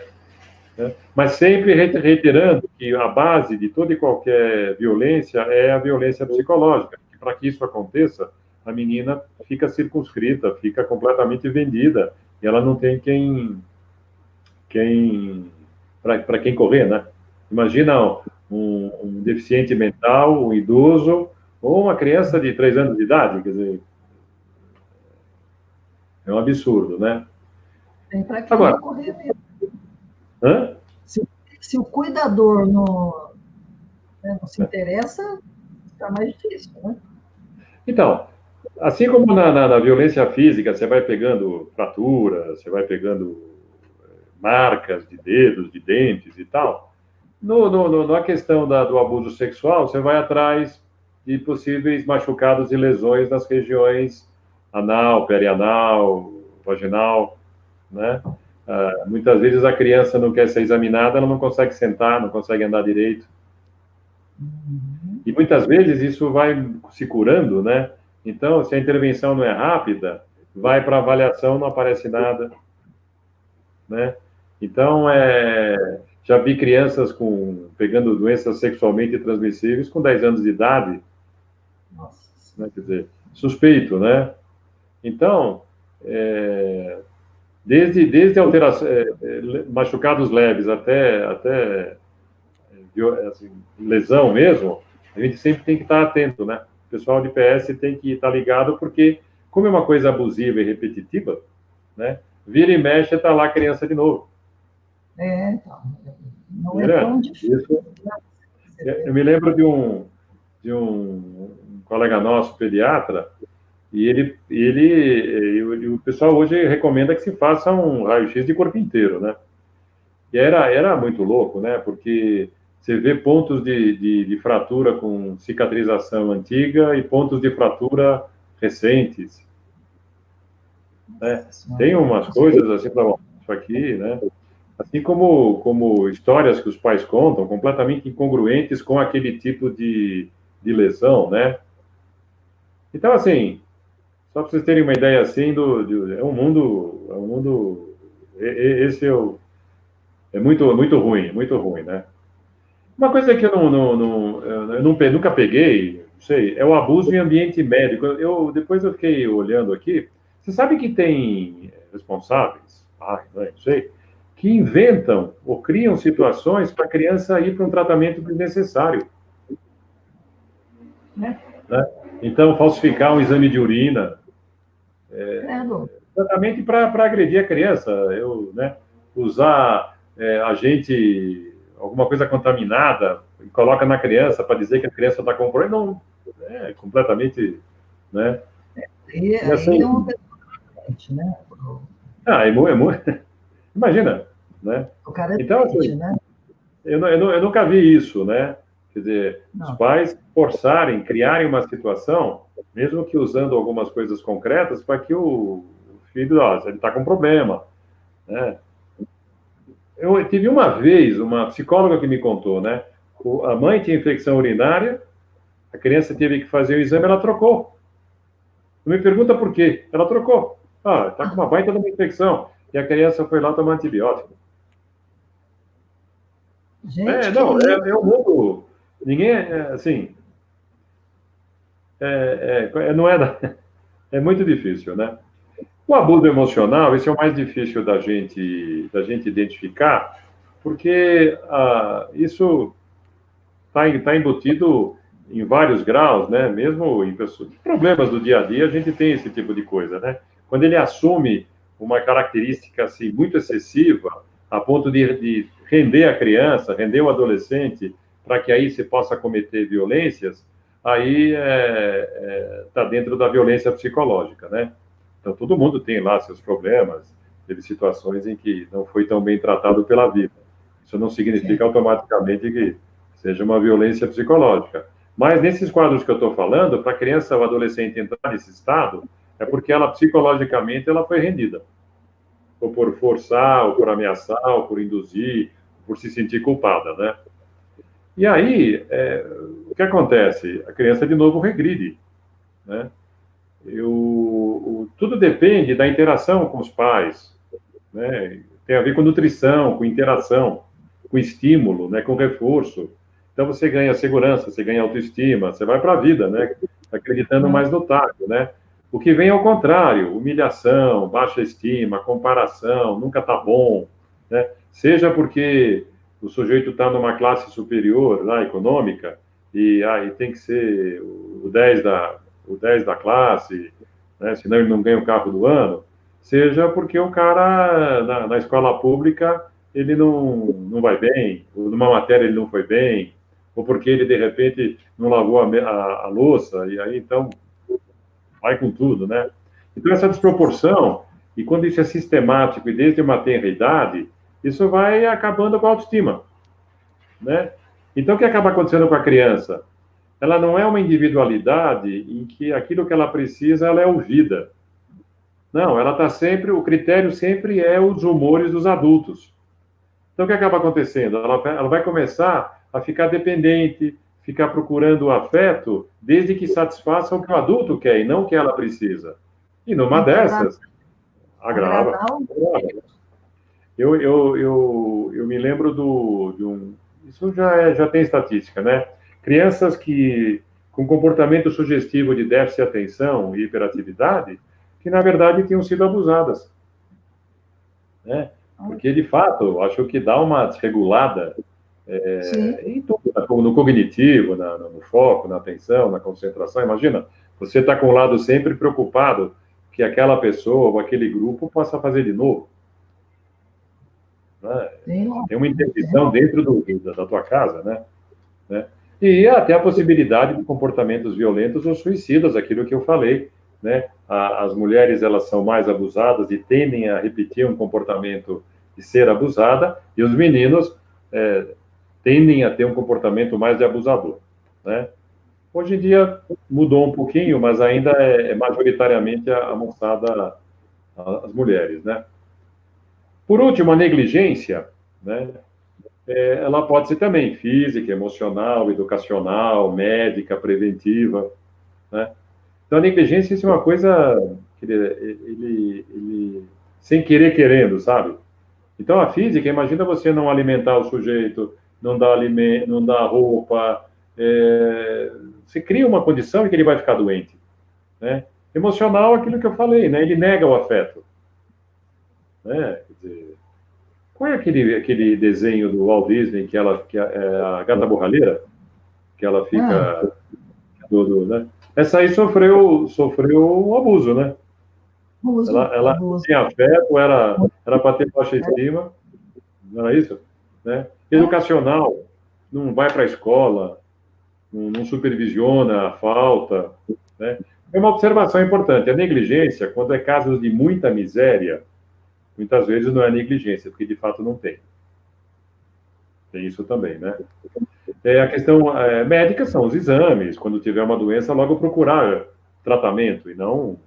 É, mas sempre reiterando que a base de toda e qualquer violência é a violência psicológica. Para que isso aconteça, a menina fica circunscrita, fica completamente vendida, e ela não tem quem, quem para quem correr, né? Imagina um, um, deficiente mental, um idoso, ou uma criança de três anos de idade, quer dizer, É um absurdo, né? Tem para que Agora, ocorrer mesmo. Hã? Se, se o cuidador não, né, não se interessa, fica mais difícil, né? Então, assim como na, na, na, violência física, você vai pegando fraturas, você vai pegando eh, marcas de dedos, de dentes e tal, no, no, na questão da, do abuso sexual, você vai atrás de possíveis machucados e lesões nas regiões anal, perianal, vaginal, né? Uh, muitas vezes a criança não quer ser examinada, ela não consegue sentar, não consegue andar direito. Uhum. E muitas vezes isso vai se curando, né? Então, se a intervenção não é rápida, vai para avaliação, não aparece nada, né? Então, é, já vi crianças com pegando doenças sexualmente transmissíveis com 10 anos de idade. Nossa. Né? Quer dizer, suspeito, né? Então, é, desde, desde alteração, é, é, machucados leves até, até é, assim, lesão mesmo, a gente sempre tem que estar atento, né? Pessoal de PS tem que estar ligado, porque, como é uma coisa abusiva e repetitiva, né? Vira e mexe, está lá a criança de novo. É, então. Não é tão difícil. Isso, eu me lembro de um, de um colega nosso, pediatra, e ele, ele e o pessoal hoje recomenda que se faça um raio-x de corpo inteiro, né? E era, era muito louco, né? Porque você vê pontos de, de, de fratura com cicatrização antiga e pontos de fratura recentes. Né? Tem umas coisas assim para isso aqui, né? Assim como, como histórias que os pais contam, completamente incongruentes com aquele tipo de, de lesão, né? Então, assim, só para vocês terem uma ideia assim do, é um mundo, é um mundo, esse é, o, é muito, muito ruim, muito ruim, né? Uma coisa que eu não, não, não, eu nunca peguei, não sei, é o abuso em ambiente médico. Eu depois eu fiquei olhando aqui. Você sabe que tem responsáveis, ah, não sei, que inventam ou criam situações para a criança ir para um tratamento desnecessário. Né? né? Então, falsificar um exame de urina, é, exatamente para agredir a criança, eu, né, usar é, agente, alguma coisa contaminada, e coloca na criança para dizer que a criança está com problema, não, é completamente, né? E, e assim, é uma né? Ah, é muito, é imagina, né? O cara é então, assim, né? Eu, eu, eu, nunca vi isso, né? Quer dizer, não. os pais forçarem, criarem uma situação mesmo que usando algumas coisas concretas, para que o filho, ó, ele está com problema. Né? Eu tive uma vez uma psicóloga que me contou, né? A mãe tinha infecção urinária, a criança teve que fazer o exame, ela trocou. Não me pergunta por quê. Ela trocou. Ah, está com uma baita de uma infecção. E a criança foi lá tomar antibiótico. Gente, é, não, é, é um mundo. Ninguém, é, assim, é, é, é, não é, é muito difícil, né? O abuso emocional, esse é o mais difícil da gente, da gente identificar, porque ah, isso está tá embutido em vários graus, né? Mesmo em pessoas, problemas do dia a dia, a gente tem esse tipo de coisa, né? Quando ele assume uma característica assim muito excessiva, a ponto de, de render a criança, render o adolescente, para que aí se possa cometer violências, aí está é, é, tá dentro da violência psicológica, né? Então, todo mundo tem lá seus problemas, teve situações em que não foi tão bem tratado pela vida. Isso não significa Sim. automaticamente que seja uma violência psicológica. Mas nesses quadros que eu estou falando, para a criança ou adolescente entrar nesse estado, é porque ela psicologicamente ela foi rendida. Ou por forçar, ou por ameaçar, ou por induzir, por se sentir culpada, né? E aí, é, o que acontece? A criança, de novo, regride. Né? Eu, tudo depende da interação com os pais. Né? Tem a ver com nutrição, com interação, com estímulo, né? com reforço. Então, você ganha segurança, você ganha autoestima, você vai para a vida, né? acreditando mais no taco. Né? O que vem ao contrário, humilhação, baixa estima, comparação, nunca está bom. Né? Seja porque o sujeito está numa classe superior, lá, econômica, e aí tem que ser o 10 da, o 10 da classe, né, senão ele não ganha o carro do ano, seja porque o cara na, na escola pública ele não, não vai bem, ou numa matéria ele não foi bem, ou porque ele de repente não lavou a, a, a louça, e aí então vai com tudo, né? Então essa desproporção, e quando isso é sistemático e desde uma tenra idade, isso vai acabando com a autoestima, né? Então o que acaba acontecendo com a criança? Ela não é uma individualidade em que aquilo que ela precisa ela é ouvida. Não, ela está sempre, o critério sempre é os humores dos adultos. Então, o que acaba acontecendo? Ela, ela vai começar a ficar dependente, ficar procurando o afeto, desde que satisfaça o que o adulto quer e não o que ela precisa. E numa dessas, agrava. Eu, eu, eu, eu me lembro do, de um. Isso já, é, já tem estatística, né? Crianças que com comportamento sugestivo de déficit de atenção e hiperatividade, que na verdade tinham sido abusadas. Né? Porque, de fato, acho que dá uma desregulada é, em tudo, né? no cognitivo, na, no foco, na atenção, na concentração. Imagina, você está com o lado sempre preocupado que aquela pessoa ou aquele grupo possa fazer de novo. Né? Tem uma interdição dentro do, da tua casa, né? né? E até a possibilidade de comportamentos violentos ou suicidas, aquilo que eu falei, né? As mulheres elas são mais abusadas e tendem a repetir um comportamento de ser abusada, e os meninos é, tendem a ter um comportamento mais de abusador, né? Hoje em dia mudou um pouquinho, mas ainda é, é majoritariamente a, moçada, as mulheres, né? Por último, a negligência, né? É, ela pode ser também física, emocional, educacional, médica, preventiva, né? Então, a negligência é uma coisa que ele, ele, ele, sem querer querendo, sabe? Então, a física, imagina você não alimentar o sujeito, não dar, não dar roupa, é, você cria uma condição em que ele vai ficar doente. Né? Emocional, aquilo que eu falei, né? ele nega o afeto. Né? Dizer, qual é aquele, aquele desenho do Walt Disney que ela que é a gata borralheira? Que ela fica. Ah. Tudo, né? Essa aí sofreu, sofreu um abuso, né? Abuso, ela ela abuso. tinha afeto, era era para ter baixa estima, não era isso? Né? Educacional, não vai para a escola, não, não, supervisiona a falta. Né? É uma observação importante. A negligência, quando é casos de muita miséria, muitas vezes não é negligência, porque de fato não tem. Tem isso também, né? É, a questão é, médica são os exames. Quando tiver uma doença, logo procurar tratamento e não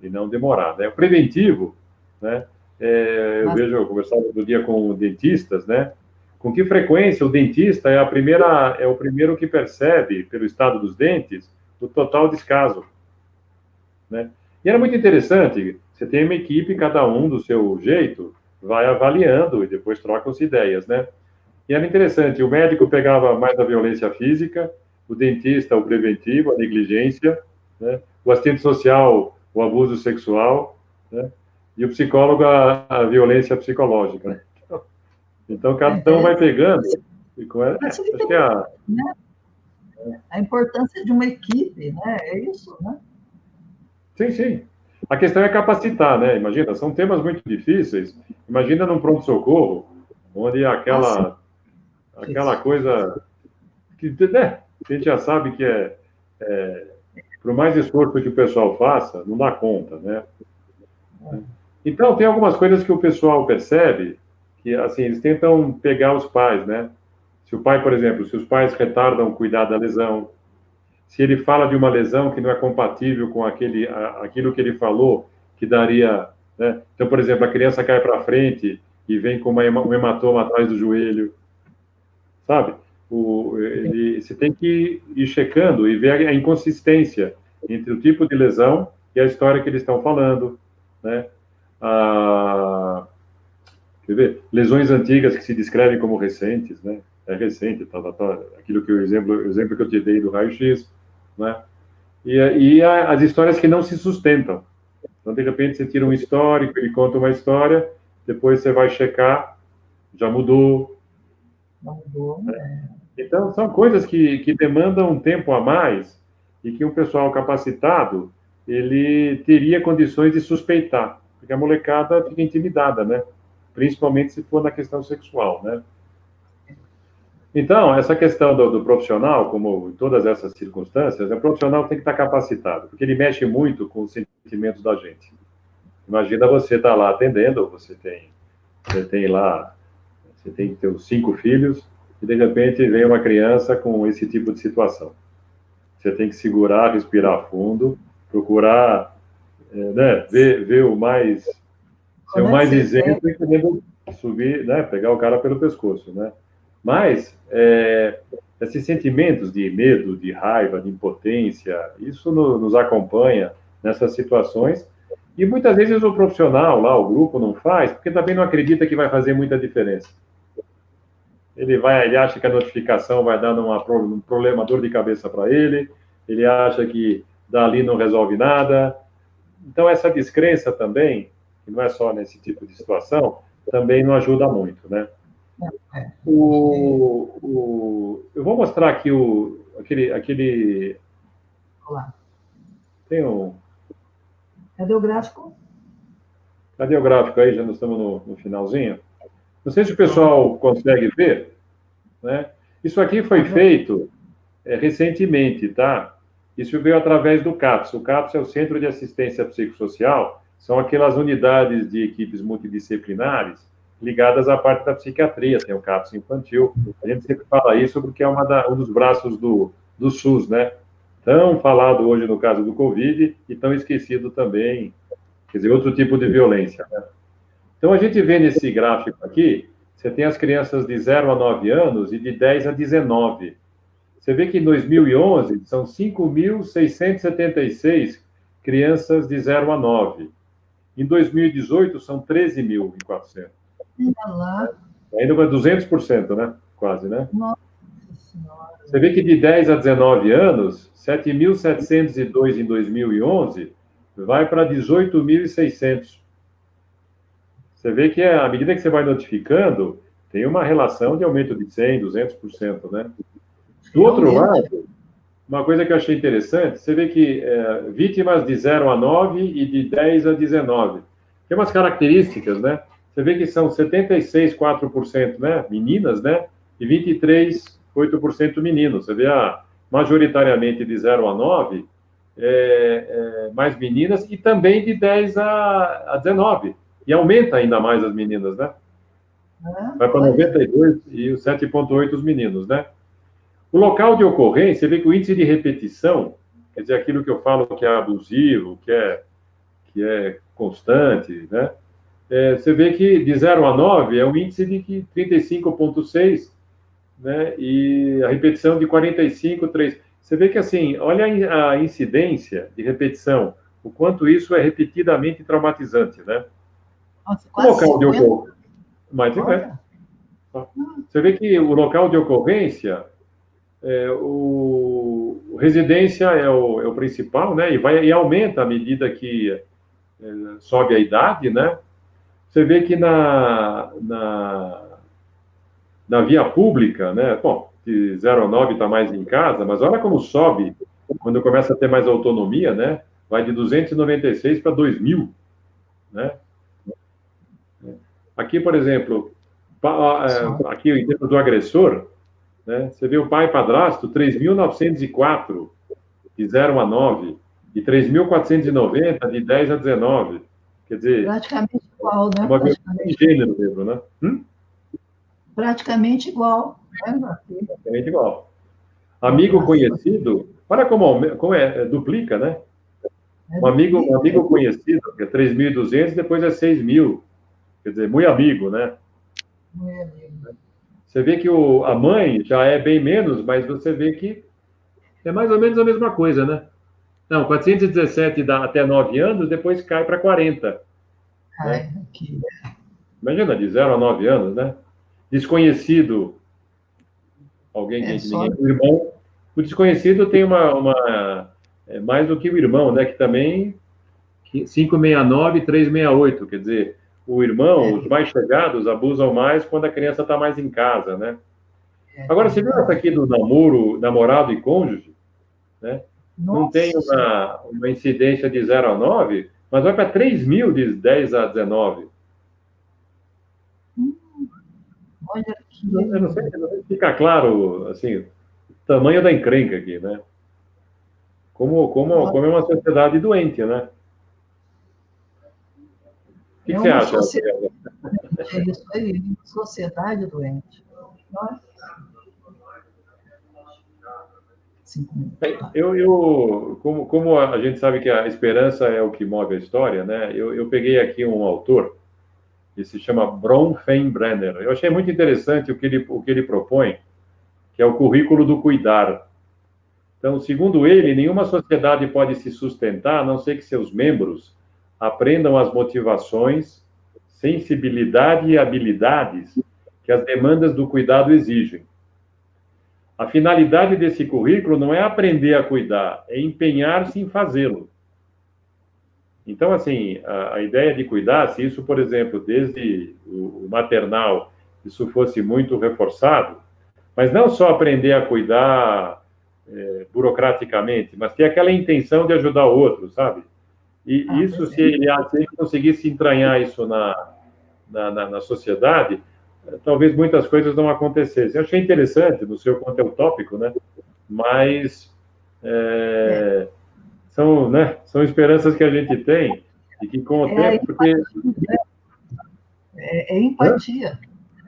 e não demorar. Né? O preventivo, né? É, eu vejo, eu conversava outro dia com dentistas, né? Com que frequência o dentista é a primeira é o primeiro que percebe pelo estado dos dentes o total descaso, né? E era muito interessante. Você tem uma equipe, cada um do seu jeito, vai avaliando e depois troca-se ideias, né? E era interessante, o médico pegava mais a violência física, o dentista o preventivo, a negligência, né? o assistente social o abuso sexual, né? e o psicólogo a, a violência psicológica. Né? Então, então, cada um vai pegando. E com ela, acho que é a... Né? a importância de uma equipe, né? É isso, né? Sim, sim. A questão é capacitar, né? Imagina, são temas muito difíceis. Imagina num pronto-socorro, onde aquela ah, aquela coisa que né, a gente já sabe que é, é por mais esforço que o pessoal faça, não dá conta, né? Então, tem algumas coisas que o pessoal percebe que, assim, eles tentam pegar os pais, né? Se o pai, por exemplo, se os pais retardam o cuidado da lesão, se ele fala de uma lesão que não é compatível com aquele, aquilo que ele falou, que daria, né? Então, por exemplo, a criança cai para frente e vem com uma, um hematoma atrás do joelho, sabe? O, ele, você tem que ir checando e ver a inconsistência entre o tipo de lesão e a história que eles estão falando, né? Ah, quer ver? Lesões antigas que se descrevem como recentes, né? É recente, tá, tá, tá, aquilo que o exemplo, o exemplo que eu te dei do raio-x, né? E, e a, as histórias que não se sustentam. Então, de repente, você tira um histórico, ele conta uma história, depois você vai checar, já mudou, né? Então, são coisas que, que demandam um tempo a mais e que um pessoal capacitado ele teria condições de suspeitar. Porque a molecada fica intimidada, né? Principalmente se for na questão sexual, né? Então, essa questão do, do, profissional, como em todas essas circunstâncias, o profissional tem que estar capacitado, porque ele mexe muito com os sentimentos da gente. Imagina você estar tá lá atendendo, você tem, você tem lá, você tem seus cinco filhos, e de repente vem uma criança com esse tipo de situação. Você tem que segurar, respirar fundo, procurar é, né, ver, ver o mais, ser o mais isento e subir, né, pegar o cara pelo pescoço, né? Mas é, esses sentimentos de medo, de raiva, de impotência, isso no, nos acompanha nessas situações. E muitas vezes o profissional lá, o grupo, não faz, porque também não acredita que vai fazer muita diferença. Ele vai, ele acha que a notificação vai dar uma, um problema, dor de cabeça para ele, ele acha que dali não resolve nada. Então, essa descrença também, que não é só nesse tipo de situação, também não ajuda muito, né? O, o, eu vou mostrar aqui o, aquele, aquele. Olá. Tem um. Cadê o gráfico? Cadê o gráfico aí? Já estamos no, no finalzinho. Não sei se o pessoal consegue ver, né? Isso aqui foi feito é, recentemente, tá? Isso veio através do CAPS. O CAPS é o Centro de Assistência Psicossocial, são aquelas unidades de equipes multidisciplinares ligadas à parte da psiquiatria, tem o CAPS infantil. A gente sempre fala isso porque é da, um dos braços do, do SUS, né? Tão falado hoje no caso do Covid e tão esquecido também, quer dizer, outro tipo de violência, né? Então, a gente vê nesse gráfico aqui, você tem as crianças de 0 a 9 anos e de 10 a 19. Você vê que em 2011 são 5.676 crianças de 0 a 9. Em 2018 são 13.400. Ainda lá. Ainda com 200%, né? Quase, né? Nossa Senhora. Você vê que de 10 a 19 anos, 7.702 em 2011 vai para 18.600. Você vê que à medida que você vai notificando, tem uma relação de aumento de 100, 200%, né? Do outro lado, uma coisa que eu achei interessante, você vê que é, vítimas de 0 a 9 e de 10 a 19. Tem umas características, né? Você vê que são 76,4% né, meninas, né? E 23,8% meninos. Você vê a, majoritariamente de 0 a 9, é, é, mais meninas, e também de 10 a, a 19. E aumenta ainda mais as meninas, né? Vai para 92 e os 7,8 os meninos, né? O local de ocorrência, você vê que o índice de repetição, quer dizer, aquilo que eu falo que é abusivo, que é, que é constante, né? É, você vê que de 0 a 9 é um índice de 35,6, né? E a repetição de 45,3. Você vê que, assim, olha a incidência de repetição, o quanto isso é repetidamente traumatizante, né? Nossa, o local de ocorrência. Mais. Você vê que o local de ocorrência, é, o, o residência é o, é o, principal, né? E, vai, e aumenta à medida que é, sobe a idade, né? Você vê que na, na, na via pública, né? Bom, de 0 a 9 está mais em casa, mas olha como sobe quando começa a ter mais autonomia, né? Vai de 296 para 2.000, né? Aqui, por exemplo, é, aqui em termos do agressor, né? Você vê o pai padrasto, 3.904 de 0 a 9 e 3.490 de 10 a 19. Quer dizer, praticamente igual, né? Uma praticamente. gênero mesmo, né? Hum? Praticamente igual. Né? Praticamente igual. Amigo conhecido, olha como, como é, é, duplica, né? É um amigo, um amigo conhecido, que é 3.200, depois é 6.000. Quer dizer, muito amigo, né? Muito amigo. Você vê que o, a mãe já é bem menos, mas você vê que é mais ou menos a mesma coisa, né? Não, 417 dá até 9 anos, depois cai para 40. Cai né? aqui. Imagina, de 0 a 9 anos, né? Desconhecido, alguém que é, só... ninguém, o irmão. O desconhecido tem uma, uma é, mais do que o irmão, né? Que também 569 e 368, quer dizer, o irmão, é. os mais chegados, abusam mais quando a criança está mais em casa, né? É. Agora, você viu essa aqui do namoro, namorado e cônjuge, né? Nossa. não tem uma, uma incidência de 0 a 9, mas vai para 3 mil de 10 a 19. Hum, olha que. Eu não sei, se fica claro, assim, o tamanho da encrenca aqui, né? Como, como, como é uma sociedade doente, né? O que, é que você acha? Sociedade, é isso aí, sociedade doente. Eu, eu como, como a gente sabe que a esperança é o que move a história, né? Eu, eu peguei aqui um autor que se chama Bronfenbrenner. Eu achei muito interessante o que ele, o que ele propõe, que é o currículo do cuidar. Então, segundo ele, nenhuma sociedade pode se sustentar a não ser que seus membros aprendam as motivações, sensibilidade e habilidades que as demandas do cuidado exigem. A finalidade desse currículo não é aprender a cuidar, é empenhar-se em fazê-lo. Então, assim, a, a, ideia de cuidar, se isso, por exemplo, desde o, o maternal, isso fosse muito reforçado, mas não só aprender a cuidar é, burocraticamente, mas ter aquela intenção de ajudar o outro, sabe? E ah, isso, se ele, se ele, conseguisse entranhar isso na, na, na, na sociedade, talvez muitas coisas não acontecessem. Eu achei interessante no seu conteúdo tópico, né? Mas é, são, né, são esperanças que a gente tem e que com o é tempo, porque... É, é empatia.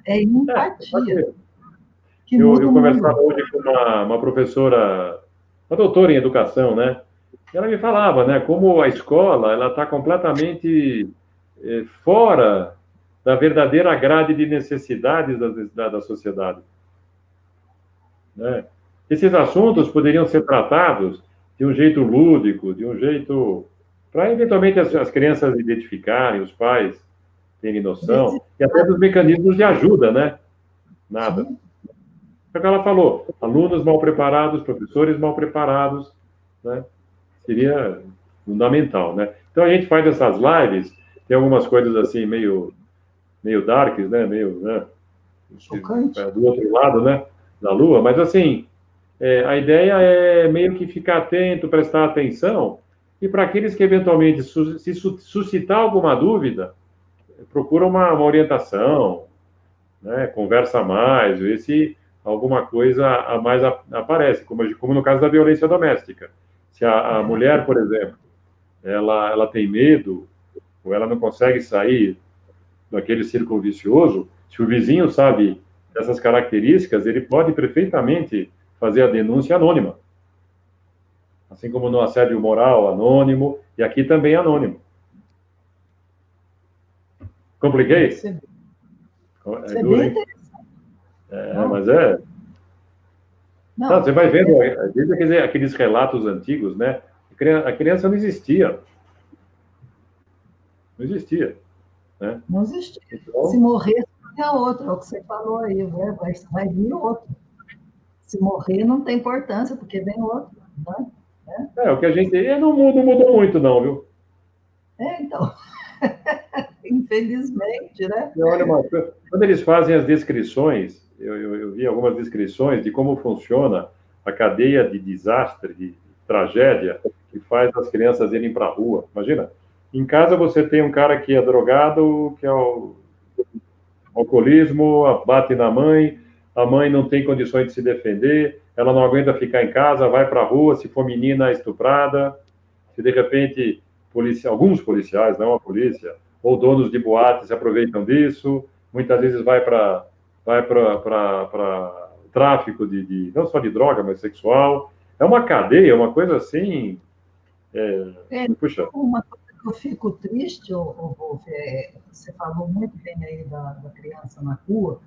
É empatia. É, eu, eu conversava hoje com uma, uma professora, uma doutora em educação, né? Ela me falava, né, como a escola ela está completamente é, fora da verdadeira grade de necessidades da, da, da sociedade. Né? Esses assuntos poderiam ser tratados de um jeito lúdico, de um jeito para eventualmente as, as, crianças identificarem, os pais terem noção, e até dos mecanismos de ajuda, né? Nada. É o que ela falou, alunos mal preparados, professores mal preparados, né? Seria fundamental, né? Então a gente faz essas lives, tem algumas coisas assim meio meio darks, né? Meio, né? Chocante. É, do outro lado, né? Da Lua, mas assim, é, a ideia é meio que ficar atento, prestar atenção, e para aqueles que eventualmente se suscitar alguma dúvida, procura uma, uma orientação, né? Conversa mais, ver se alguma coisa a mais aparece, como, como no caso da violência doméstica. Se a, a mulher, por exemplo, ela, ela tem medo, ou ela não consegue sair daquele círculo vicioso, se o vizinho sabe dessas características, ele pode perfeitamente fazer a denúncia anônima. Assim como no assédio moral, anônimo, e aqui também anônimo. Compliquei? Sim. É, é duro, hein? É, mas é. Não, você vai vendo, desde aqueles, aqueles relatos antigos, né? A criança não existia. Não existia. Né? Não existe. Então, Se morrer, é outro, é o que você falou aí, né? vai, vai vir outro. Se morrer, não tem importância, porque vem outro. Né? É, o que a gente. Não mudou, não mudou muito, não, viu? É, então. Infelizmente, né? olha, quando eles fazem as descrições, eu, eu, eu, vi algumas descrições de como funciona a cadeia de desastre, de tragédia, que faz as crianças irem para a rua. Imagina, em casa você tem um cara que é drogado, que é o alcoolismo, bate na mãe, a mãe não tem condições de se defender, ela não aguenta ficar em casa, vai para a rua, se for menina estuprada, se de repente policia, alguns policiais, não a polícia, ou donos de boates se aproveitam disso, muitas vezes vai para vai para tráfico de, de, não só de droga, mas sexual. É uma cadeia, uma coisa assim. É, é, puxa. Uma eu fico triste, Wolf, é, você falou muito bem aí da, da, criança na rua,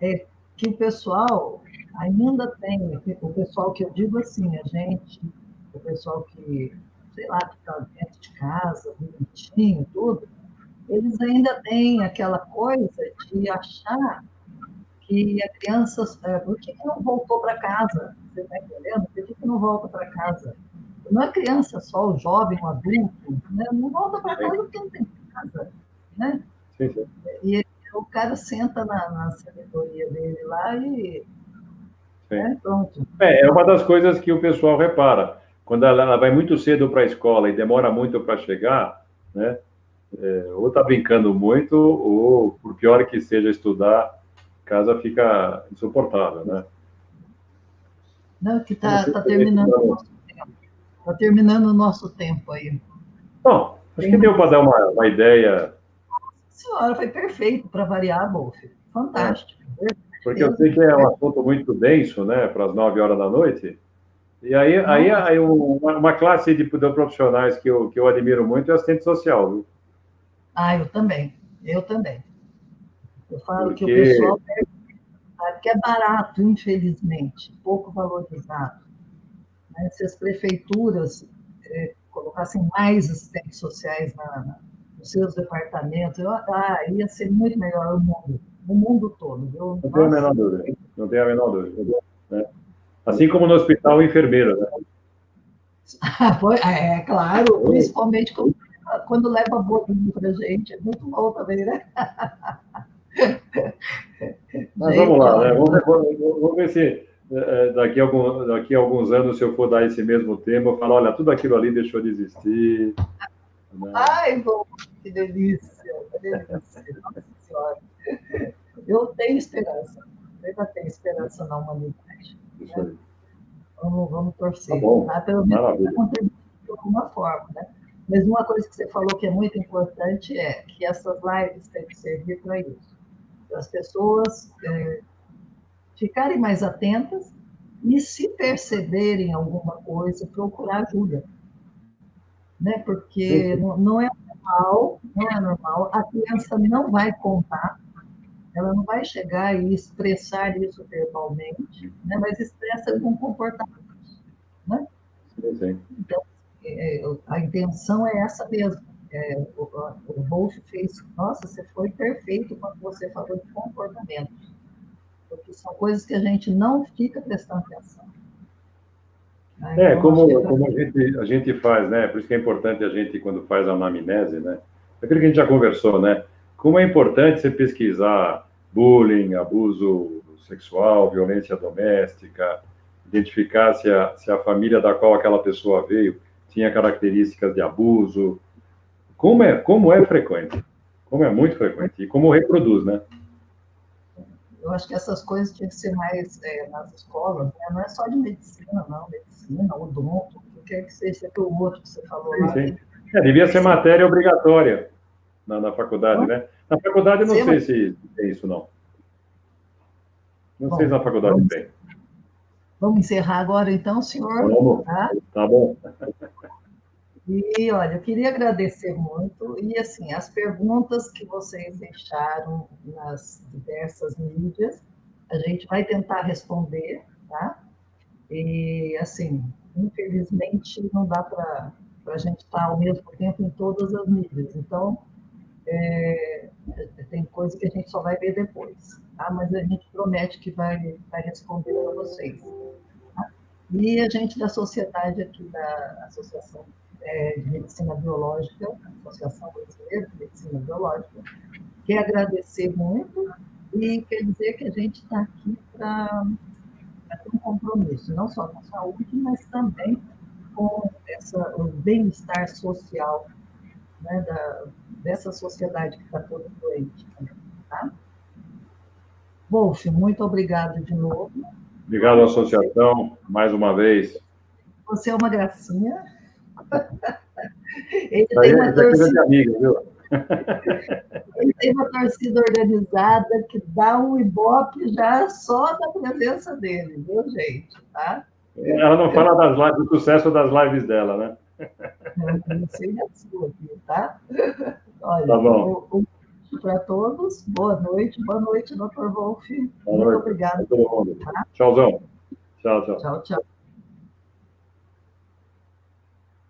é que o pessoal ainda tem, o pessoal que eu digo assim, a gente, o pessoal que, sei lá, que está dentro de casa, bonitinho, tudo, eles ainda têm aquela coisa de achar que a criança, é, por que, não voltou para casa? Você está entendendo? Por que não volta para casa? Não é criança só, o jovem, o adulto, né? não volta para casa porque não tem casa. Né? Sim, sim. E o cara senta na, na sabedoria dele lá e né? pronto. É, é uma das coisas que o pessoal repara. Quando ela, ela vai muito cedo para a escola e demora muito para chegar, né? É, ou está brincando muito, ou, por pior que seja estudar, casa fica insuportável, né? Não, que está tá terminando o nosso. Está terminando o nosso tempo aí. Bom, acho que deu para dar uma, uma ideia. Senhora, foi perfeito para variar, Wolf. Fantástico. É. Porque eu sei que é um assunto muito denso, né, para as nove horas da noite. E aí, aí, aí uma, classe de, profissionais que eu, que eu admiro muito é assistente social. Viu? Ah, eu também. Eu também. Eu falo Porque... que o pessoal que é barato, infelizmente, pouco valorizado. Né? Se as prefeituras é, colocassem mais assistentes sociais na, na, nos seus departamentos, eu, ah, ia ser muito melhor o mundo no mundo todo. Viu? Não tenho a menor dúvida. Não tenho a menor dúvida. Né? Assim como no hospital, o enfermeiro. Né? é, claro, principalmente quando, quando leva bolinho para gente. É muito bom também, né? Mas vamos lá, né? vamos, ver, vamos, ver se é, daqui a, algum, daqui a alguns anos, se eu for dar esse mesmo tema, eu falo, olha, tudo aquilo ali deixou de existir. Né? Ai, bom, que delícia, que delícia. Nossa Senhora. Eu tenho esperança. Eu ainda tenho esperança na humanidade. Né? Vamos, vamos torcer. Tá bom. Tá? Pelo menos de alguma forma. Né? Mas uma coisa que você falou que é muito importante é que essas lives têm que servir para isso. Para as pessoas é, ficarem mais atentas e, se perceberem alguma coisa, procurar ajuda. Né? Porque não, não é normal, não é normal, a criança não vai contar ela não vai chegar e expressar isso verbalmente, né, mas expressa com comportamento. Né? Então, é, a intenção é essa mesmo. É, o, o Wolf fez, nossa, você foi perfeito quando você falou de comportamento, porque são coisas que a gente não fica prestando atenção. Aí, é, como, que... como a, gente, a gente faz, né? Por isso que é importante a gente, quando faz a anamnese, né? É aquilo que a gente já conversou, né? Como é importante você pesquisar bullying, abuso sexual, violência doméstica, identificar se a, se a família da qual aquela pessoa veio tinha características de abuso. Como é, como é frequente? Como é muito frequente. E como reproduz, né? Eu acho que essas coisas tinham que ser mais é, nas escolas, né? não é só de medicina, não. Medicina, odonto, o que quer que seja, o outro que você falou sim, lá. Sim. É, devia ser matéria obrigatória na, na faculdade, né? Na faculdade, não Sim, sei se tem isso, não. Não bom, sei se na faculdade vamos, tem. Vamos encerrar agora, então, senhor? Vamos. Tá, tá bom. E, olha, eu queria agradecer muito. E, assim, as perguntas que vocês deixaram nas diversas mídias, a gente vai tentar responder, tá? E, assim, infelizmente, não dá para a gente estar ao mesmo tempo em todas as mídias. Então, é, tem coisa que a gente só vai ver depois, tá? mas a gente promete que vai, vai responder para vocês. Tá? E a gente da sociedade aqui da Associação é, de Medicina Biológica, Associação Brasileira de Medicina Biológica, quer agradecer muito e quer dizer que a gente está aqui para ter um compromisso, não só com a saúde, mas também com essa, o bem-estar social né, da, dessa sociedade que está toda doente. Tá? Wolf, muito obrigado de novo. Obrigado à associação, mais uma vez. Você é uma gracinha. Ele tem uma torcida. Amiga, viu? Ele tem uma torcida organizada que dá um ibope já só da presença dele, viu, gente? Tá? Ela não fala das lives, do sucesso das lives dela, né? Não sei a sua tá? Olha, tá bom. Um, um para todos. Boa noite. Boa noite, doutor Wolf. Boa Muito noite. obrigada. Tá? Tchauzão. Tchau, tchau. Tchau, tchau.